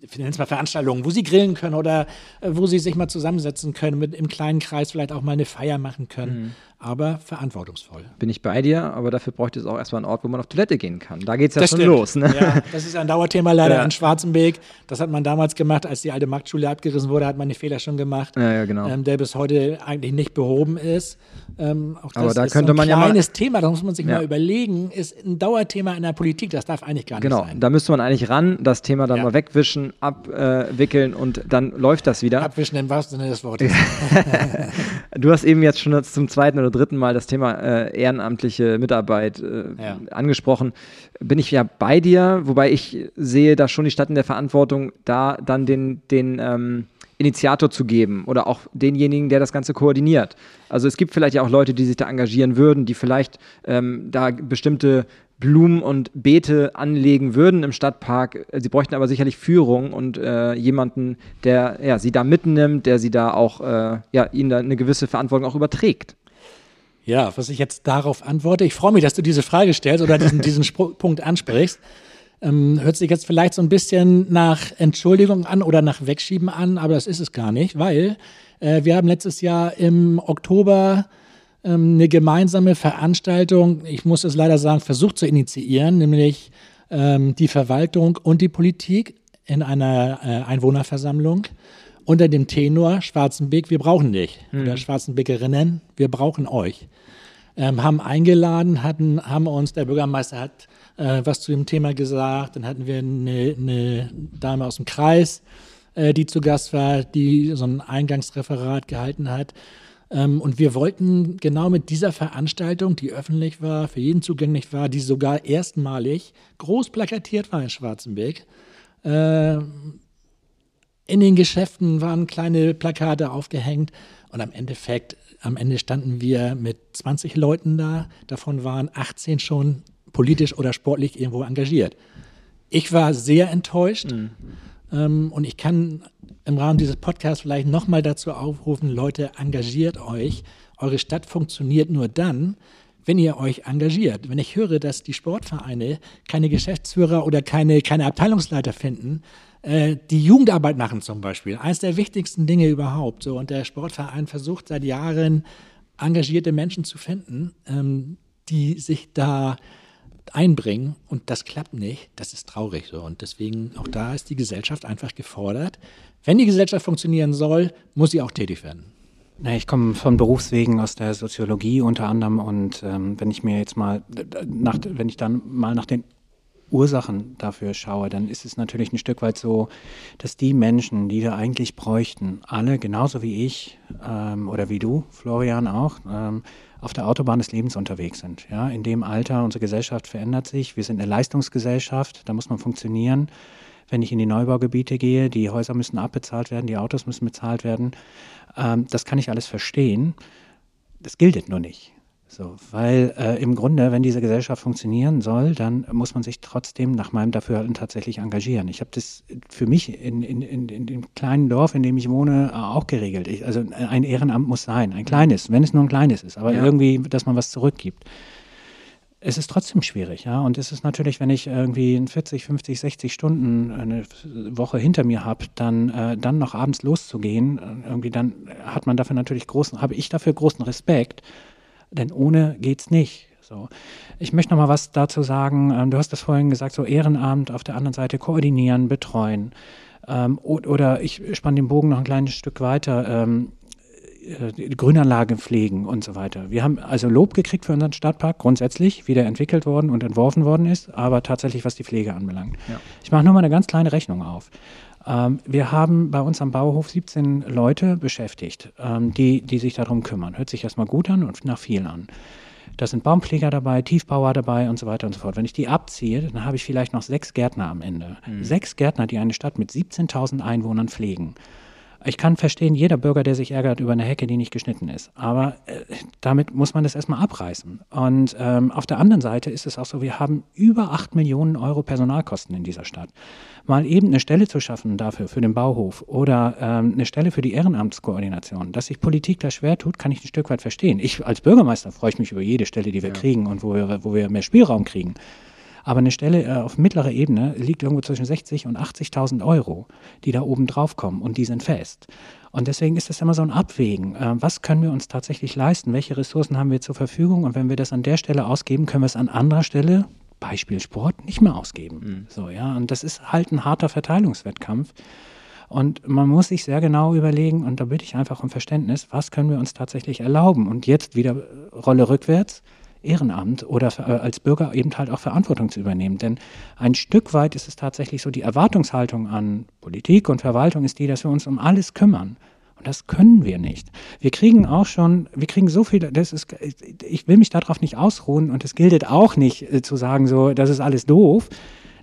ich nenne es mal Veranstaltungen, wo sie grillen können oder äh, wo sie sich mal zusammensetzen können, mit im kleinen Kreis vielleicht auch mal eine Feier machen können. Mhm aber verantwortungsvoll. Bin ich bei dir, aber dafür bräuchte es auch erstmal einen Ort, wo man auf Toilette gehen kann. Da geht es ja das schon stimmt. los. Ne? Ja, das ist ein Dauerthema leider ja. in Schwarzenberg. Das hat man damals gemacht, als die alte Marktschule abgerissen wurde, hat man den Fehler schon gemacht, ja, ja, genau. ähm, der bis heute eigentlich nicht behoben ist. Ähm, auch das aber da ist könnte so ein man kleines ja mal, Thema, da muss man sich mal überlegen, ist ein Dauerthema in der Politik, das darf eigentlich gar genau, nicht sein. Genau, da müsste man eigentlich ran, das Thema dann mal wegwischen, abwickeln und dann läuft das wieder. Abwischen im wahrsten Sinne des Wortes. *laughs* *laughs* du hast eben jetzt schon zum zweiten oder dritten Mal das Thema äh, ehrenamtliche Mitarbeit äh, ja. angesprochen. Bin ich ja bei dir, wobei ich sehe da schon die Stadt in der Verantwortung, da dann den, den ähm, Initiator zu geben oder auch denjenigen, der das Ganze koordiniert. Also es gibt vielleicht ja auch Leute, die sich da engagieren würden, die vielleicht ähm, da bestimmte Blumen und Beete anlegen würden im Stadtpark. Sie bräuchten aber sicherlich Führung und äh, jemanden, der ja, sie da mitnimmt, der sie da auch, äh, ja, ihnen da eine gewisse Verantwortung auch überträgt. Ja, was ich jetzt darauf antworte, ich freue mich, dass du diese Frage stellst oder diesen, diesen *laughs* Punkt ansprichst. Ähm, hört sich jetzt vielleicht so ein bisschen nach Entschuldigung an oder nach Wegschieben an, aber das ist es gar nicht, weil äh, wir haben letztes Jahr im Oktober ähm, eine gemeinsame Veranstaltung, ich muss es leider sagen, versucht zu initiieren, nämlich ähm, die Verwaltung und die Politik in einer äh, Einwohnerversammlung unter dem Tenor Schwarzenbeck, wir brauchen dich. Mhm. Oder Schwarzenbeckerinnen, wir brauchen euch. Ähm, haben eingeladen, hatten, haben uns, der Bürgermeister hat äh, was zu dem Thema gesagt, dann hatten wir eine, eine Dame aus dem Kreis, äh, die zu Gast war, die so ein Eingangsreferat gehalten hat. Ähm, und wir wollten genau mit dieser Veranstaltung, die öffentlich war, für jeden zugänglich war, die sogar erstmalig groß plakatiert war in Schwarzenberg, äh, in den Geschäften waren kleine Plakate aufgehängt und am Endeffekt, am Ende standen wir mit 20 Leuten da. Davon waren 18 schon politisch oder sportlich irgendwo engagiert. Ich war sehr enttäuscht mhm. ähm, und ich kann im Rahmen dieses Podcasts vielleicht nochmal dazu aufrufen, Leute, engagiert euch. Eure Stadt funktioniert nur dann, wenn ihr euch engagiert. Wenn ich höre, dass die Sportvereine keine Geschäftsführer oder keine, keine Abteilungsleiter finden, äh, die Jugendarbeit machen zum Beispiel. Eines der wichtigsten Dinge überhaupt. So. Und der Sportverein versucht seit Jahren, engagierte Menschen zu finden, ähm, die sich da einbringen. Und das klappt nicht. Das ist traurig so. Und deswegen, auch da ist die Gesellschaft einfach gefordert. Wenn die Gesellschaft funktionieren soll, muss sie auch tätig werden. Ich komme von Berufswegen aus der Soziologie unter anderem und ähm, wenn ich mir jetzt mal nach, wenn ich dann mal nach den Ursachen dafür schaue, dann ist es natürlich ein Stück weit so, dass die Menschen, die wir eigentlich bräuchten, alle genauso wie ich ähm, oder wie du, Florian auch, ähm, auf der Autobahn des Lebens unterwegs sind. Ja, in dem Alter, unsere Gesellschaft verändert sich. Wir sind eine Leistungsgesellschaft, da muss man funktionieren. Wenn ich in die Neubaugebiete gehe, die Häuser müssen abbezahlt werden, die Autos müssen bezahlt werden. Ähm, das kann ich alles verstehen. Das gilt nur nicht. So, weil äh, im Grunde, wenn diese Gesellschaft funktionieren soll, dann muss man sich trotzdem nach meinem Dafürhalten tatsächlich engagieren. Ich habe das für mich in, in, in, in, dem kleinen Dorf, in dem ich wohne, auch geregelt. Ich, also ein Ehrenamt muss sein, ein kleines, wenn es nur ein kleines ist, aber ja. irgendwie, dass man was zurückgibt. Es ist trotzdem schwierig, ja. Und es ist natürlich, wenn ich irgendwie 40, 50, 60 Stunden eine Woche hinter mir habe, dann, äh, dann noch abends loszugehen, äh, irgendwie dann hat man dafür natürlich großen, habe ich dafür großen Respekt denn ohne geht's nicht. So. Ich möchte noch mal was dazu sagen. Ähm, du hast das vorhin gesagt, so Ehrenamt auf der anderen Seite koordinieren, betreuen. Ähm, oder ich spanne den Bogen noch ein kleines Stück weiter. Ähm, äh, Grünanlagen pflegen und so weiter. Wir haben also Lob gekriegt für unseren Stadtpark, grundsätzlich, wie der entwickelt worden und entworfen worden ist, aber tatsächlich, was die Pflege anbelangt. Ja. Ich mache nur mal eine ganz kleine Rechnung auf. Ähm, wir haben bei uns am Bauhof 17 Leute beschäftigt, ähm, die, die sich darum kümmern. Hört sich erstmal gut an und nach viel an. Da sind Baumpfleger dabei, Tiefbauer dabei und so weiter und so fort. Wenn ich die abziehe, dann habe ich vielleicht noch sechs Gärtner am Ende. Mhm. Sechs Gärtner, die eine Stadt mit 17.000 Einwohnern pflegen. Ich kann verstehen, jeder Bürger, der sich ärgert über eine Hecke, die nicht geschnitten ist. Aber äh, damit muss man das erstmal abreißen. Und ähm, auf der anderen Seite ist es auch so, wir haben über 8 Millionen Euro Personalkosten in dieser Stadt. Mal eben eine Stelle zu schaffen dafür, für den Bauhof oder ähm, eine Stelle für die Ehrenamtskoordination. Dass sich Politik da schwer tut, kann ich ein Stück weit verstehen. Ich als Bürgermeister freue ich mich über jede Stelle, die wir ja. kriegen und wo wir, wo wir mehr Spielraum kriegen. Aber eine Stelle äh, auf mittlerer Ebene liegt irgendwo zwischen 60 und 80.000 Euro, die da oben drauf kommen und die sind fest. Und deswegen ist es immer so ein Abwägen. Äh, was können wir uns tatsächlich leisten? Welche Ressourcen haben wir zur Verfügung? Und wenn wir das an der Stelle ausgeben, können wir es an anderer Stelle, Beispiel Sport, nicht mehr ausgeben. Mhm. So, ja. Und das ist halt ein harter Verteilungswettkampf. Und man muss sich sehr genau überlegen, und da bitte ich einfach um Verständnis, was können wir uns tatsächlich erlauben? Und jetzt wieder Rolle rückwärts. Ehrenamt oder für, äh, als Bürger eben halt auch Verantwortung zu übernehmen. Denn ein Stück weit ist es tatsächlich so, die Erwartungshaltung an Politik und Verwaltung ist die, dass wir uns um alles kümmern. Und das können wir nicht. Wir kriegen auch schon, wir kriegen so viel, das ist, ich will mich darauf nicht ausruhen und es gilt auch nicht äh, zu sagen, so, das ist alles doof.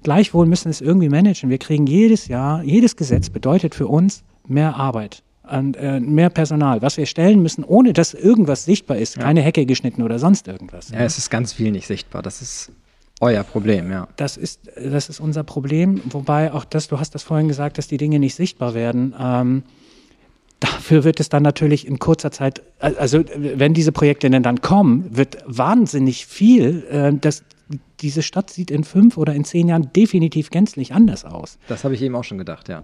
Gleichwohl müssen wir es irgendwie managen. Wir kriegen jedes Jahr, jedes Gesetz bedeutet für uns mehr Arbeit an äh, mehr Personal, was wir stellen müssen, ohne dass irgendwas sichtbar ist, ja. keine Hecke geschnitten oder sonst irgendwas. Ja, ja, es ist ganz viel nicht sichtbar. Das ist euer Problem, ja. Das ist, das ist unser Problem, wobei auch das, du hast das vorhin gesagt, dass die Dinge nicht sichtbar werden. Ähm, dafür wird es dann natürlich in kurzer Zeit, also wenn diese Projekte denn dann kommen, wird wahnsinnig viel, äh, das, diese Stadt sieht in fünf oder in zehn Jahren definitiv gänzlich anders aus. Das habe ich eben auch schon gedacht, ja.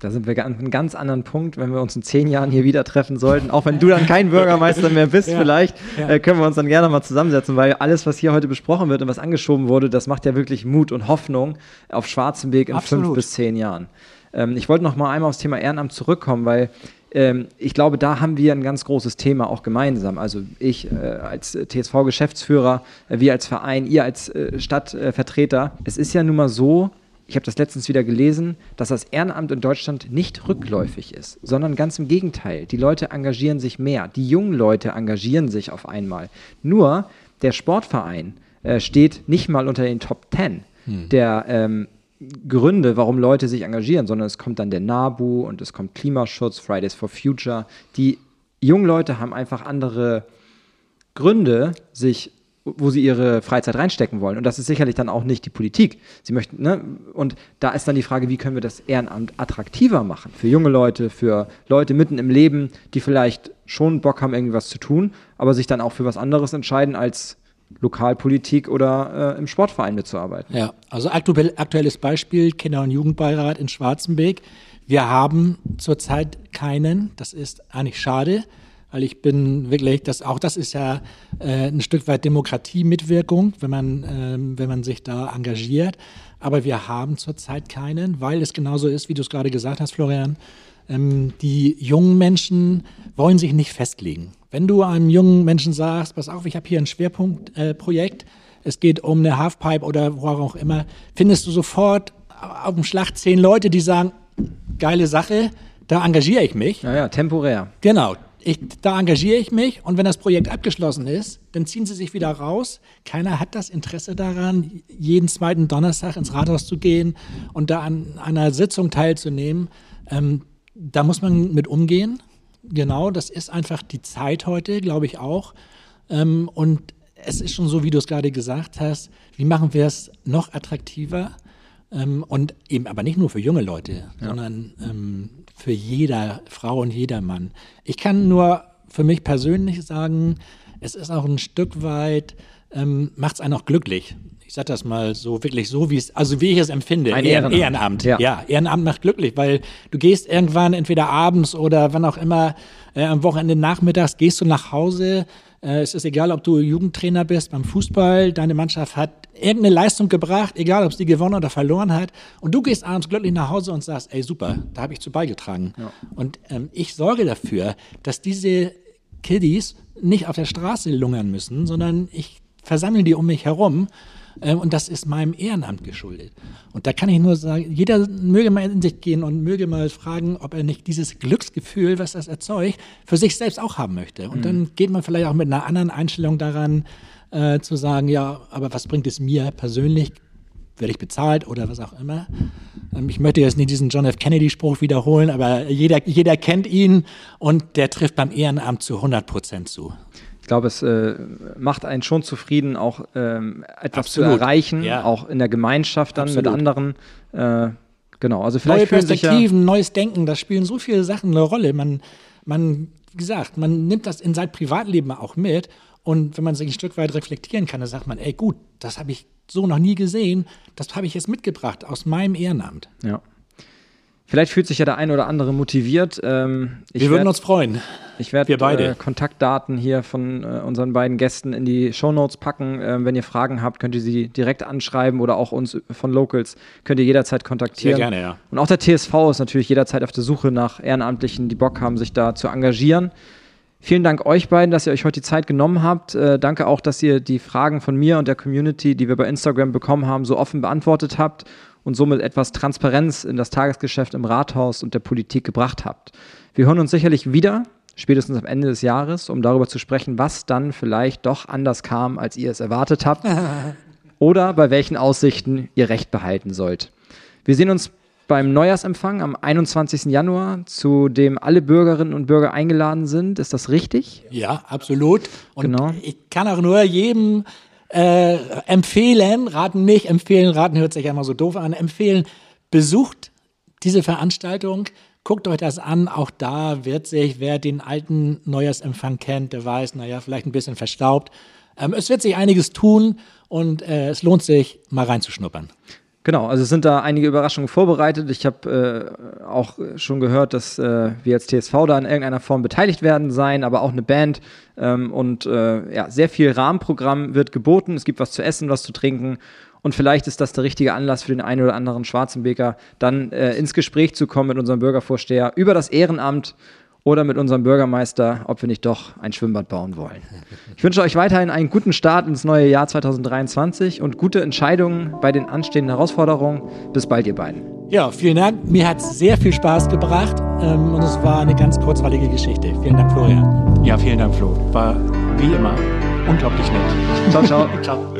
Da sind wir an einem ganz anderen Punkt, wenn wir uns in zehn Jahren hier wieder treffen sollten. Auch wenn du dann kein Bürgermeister mehr bist, *laughs* ja, vielleicht, ja. Äh, können wir uns dann gerne mal zusammensetzen, weil alles, was hier heute besprochen wird und was angeschoben wurde, das macht ja wirklich Mut und Hoffnung auf schwarzem Weg in Absolut. fünf bis zehn Jahren. Ähm, ich wollte noch mal einmal aufs Thema Ehrenamt zurückkommen, weil ähm, ich glaube, da haben wir ein ganz großes Thema auch gemeinsam. Also ich äh, als TSV-Geschäftsführer, äh, wir als Verein, ihr als äh, Stadtvertreter. es ist ja nun mal so, ich habe das letztens wieder gelesen, dass das Ehrenamt in Deutschland nicht rückläufig ist, sondern ganz im Gegenteil. Die Leute engagieren sich mehr. Die jungen Leute engagieren sich auf einmal. Nur der Sportverein äh, steht nicht mal unter den Top Ten hm. der ähm, Gründe, warum Leute sich engagieren, sondern es kommt dann der NABU und es kommt Klimaschutz, Fridays for Future. Die jungen Leute haben einfach andere Gründe, sich wo sie ihre Freizeit reinstecken wollen. Und das ist sicherlich dann auch nicht die Politik. Sie möchten, ne? Und da ist dann die Frage, wie können wir das Ehrenamt attraktiver machen für junge Leute, für Leute mitten im Leben, die vielleicht schon Bock haben, irgendwie was zu tun, aber sich dann auch für was anderes entscheiden als Lokalpolitik oder äh, im Sportverein mitzuarbeiten. Ja, also aktuell, aktuelles Beispiel, Kinder- und Jugendbeirat in Schwarzenberg. Wir haben zurzeit keinen, das ist eigentlich schade weil ich bin wirklich, das, auch das ist ja äh, ein Stück weit Demokratie-Mitwirkung, wenn man, ähm, wenn man sich da engagiert. Aber wir haben zurzeit keinen, weil es genauso ist, wie du es gerade gesagt hast, Florian. Ähm, die jungen Menschen wollen sich nicht festlegen. Wenn du einem jungen Menschen sagst, pass auf, ich habe hier ein Schwerpunktprojekt, äh, es geht um eine Halfpipe oder wo auch immer, findest du sofort auf dem Schlag zehn Leute, die sagen, geile Sache, da engagiere ich mich. Ja, ja, temporär. Genau, ich, da engagiere ich mich und wenn das Projekt abgeschlossen ist, dann ziehen sie sich wieder raus. Keiner hat das Interesse daran, jeden zweiten Donnerstag ins Rathaus zu gehen und da an einer Sitzung teilzunehmen. Ähm, da muss man mit umgehen. Genau, das ist einfach die Zeit heute, glaube ich auch. Ähm, und es ist schon so, wie du es gerade gesagt hast, wie machen wir es noch attraktiver? Ähm, und eben aber nicht nur für junge Leute, ja. sondern ähm, für jeder Frau und jeder Mann. Ich kann nur für mich persönlich sagen, es ist auch ein Stück weit, ähm, macht es einen auch glücklich. Ich sage das mal so wirklich so, wie es, also wie ich es empfinde. Ein Ehrenamt. Ehrenamt. Ja. ja. Ehrenamt macht glücklich, weil du gehst irgendwann entweder abends oder wann auch immer äh, am Wochenende nachmittags gehst du nach Hause. Äh, es ist egal, ob du Jugendtrainer bist beim Fußball, deine Mannschaft hat irgendeine Leistung gebracht, egal ob sie gewonnen oder verloren hat. Und du gehst abends glücklich nach Hause und sagst, ey super, da habe ich zu beigetragen. Ja. Und ähm, ich sorge dafür, dass diese Kiddies nicht auf der Straße lungern müssen, sondern ich versammle die um mich herum. Ähm, und das ist meinem Ehrenamt geschuldet. Und da kann ich nur sagen, jeder möge mal in sich gehen und möge mal fragen, ob er nicht dieses Glücksgefühl, was das erzeugt, für sich selbst auch haben möchte. Und mhm. dann geht man vielleicht auch mit einer anderen Einstellung daran, äh, zu sagen, ja, aber was bringt es mir persönlich? werde ich bezahlt oder was auch immer. Ähm, ich möchte jetzt nicht diesen John F. Kennedy-Spruch wiederholen, aber jeder, jeder kennt ihn und der trifft beim Ehrenamt zu 100 Prozent zu. Ich glaube, es äh, macht einen schon zufrieden, auch ähm, etwas Absolut. zu erreichen, ja. auch in der Gemeinschaft dann Absolut. mit anderen. Äh, genau, also vielleicht Neue Perspektiven, ja neues Denken, da spielen so viele Sachen eine Rolle. Man, man, wie gesagt, man nimmt das in sein Privatleben auch mit und wenn man sich ein Stück weit reflektieren kann, dann sagt man, ey gut, das habe ich so noch nie gesehen, das habe ich jetzt mitgebracht aus meinem Ehrenamt. Ja. Vielleicht fühlt sich ja der eine oder andere motiviert. Ähm, Wir würden werd, uns freuen. Ich werde äh, Kontaktdaten hier von äh, unseren beiden Gästen in die Shownotes packen. Ähm, wenn ihr Fragen habt, könnt ihr sie direkt anschreiben oder auch uns von Locals könnt ihr jederzeit kontaktieren. Sehr gerne, ja. Und auch der TSV ist natürlich jederzeit auf der Suche nach Ehrenamtlichen, die Bock haben, sich da zu engagieren. Vielen Dank euch beiden, dass ihr euch heute die Zeit genommen habt. Äh, danke auch, dass ihr die Fragen von mir und der Community, die wir bei Instagram bekommen haben, so offen beantwortet habt und somit etwas Transparenz in das Tagesgeschäft im Rathaus und der Politik gebracht habt. Wir hören uns sicherlich wieder, spätestens am Ende des Jahres, um darüber zu sprechen, was dann vielleicht doch anders kam, als ihr es erwartet habt *laughs* oder bei welchen Aussichten ihr recht behalten sollt. Wir sehen uns beim Neujahrsempfang am 21. Januar, zu dem alle Bürgerinnen und Bürger eingeladen sind. Ist das richtig? Ja, absolut. Und genau. ich kann auch nur jedem äh, empfehlen, raten nicht, empfehlen, raten hört sich ja immer so doof an, empfehlen, besucht diese Veranstaltung, guckt euch das an. Auch da wird sich, wer den alten Neujahrsempfang kennt, der weiß, naja, vielleicht ein bisschen verstaubt. Ähm, es wird sich einiges tun und äh, es lohnt sich, mal reinzuschnuppern. Genau, also es sind da einige Überraschungen vorbereitet. Ich habe äh, auch schon gehört, dass äh, wir als TSV da in irgendeiner Form beteiligt werden sein, aber auch eine Band ähm, und äh, ja, sehr viel Rahmenprogramm wird geboten. Es gibt was zu essen, was zu trinken und vielleicht ist das der richtige Anlass für den einen oder anderen Schwarzenbeker, dann äh, ins Gespräch zu kommen mit unserem Bürgervorsteher über das Ehrenamt oder mit unserem Bürgermeister, ob wir nicht doch ein Schwimmbad bauen wollen. Ich wünsche euch weiterhin einen guten Start ins neue Jahr 2023 und gute Entscheidungen bei den anstehenden Herausforderungen. Bis bald, ihr beiden. Ja, vielen Dank. Mir hat es sehr viel Spaß gebracht ähm, und es war eine ganz kurzweilige Geschichte. Vielen Dank, Florian. Ja, vielen Dank, Flo. War wie immer unglaublich nett. Ciao, ciao. *laughs* ciao.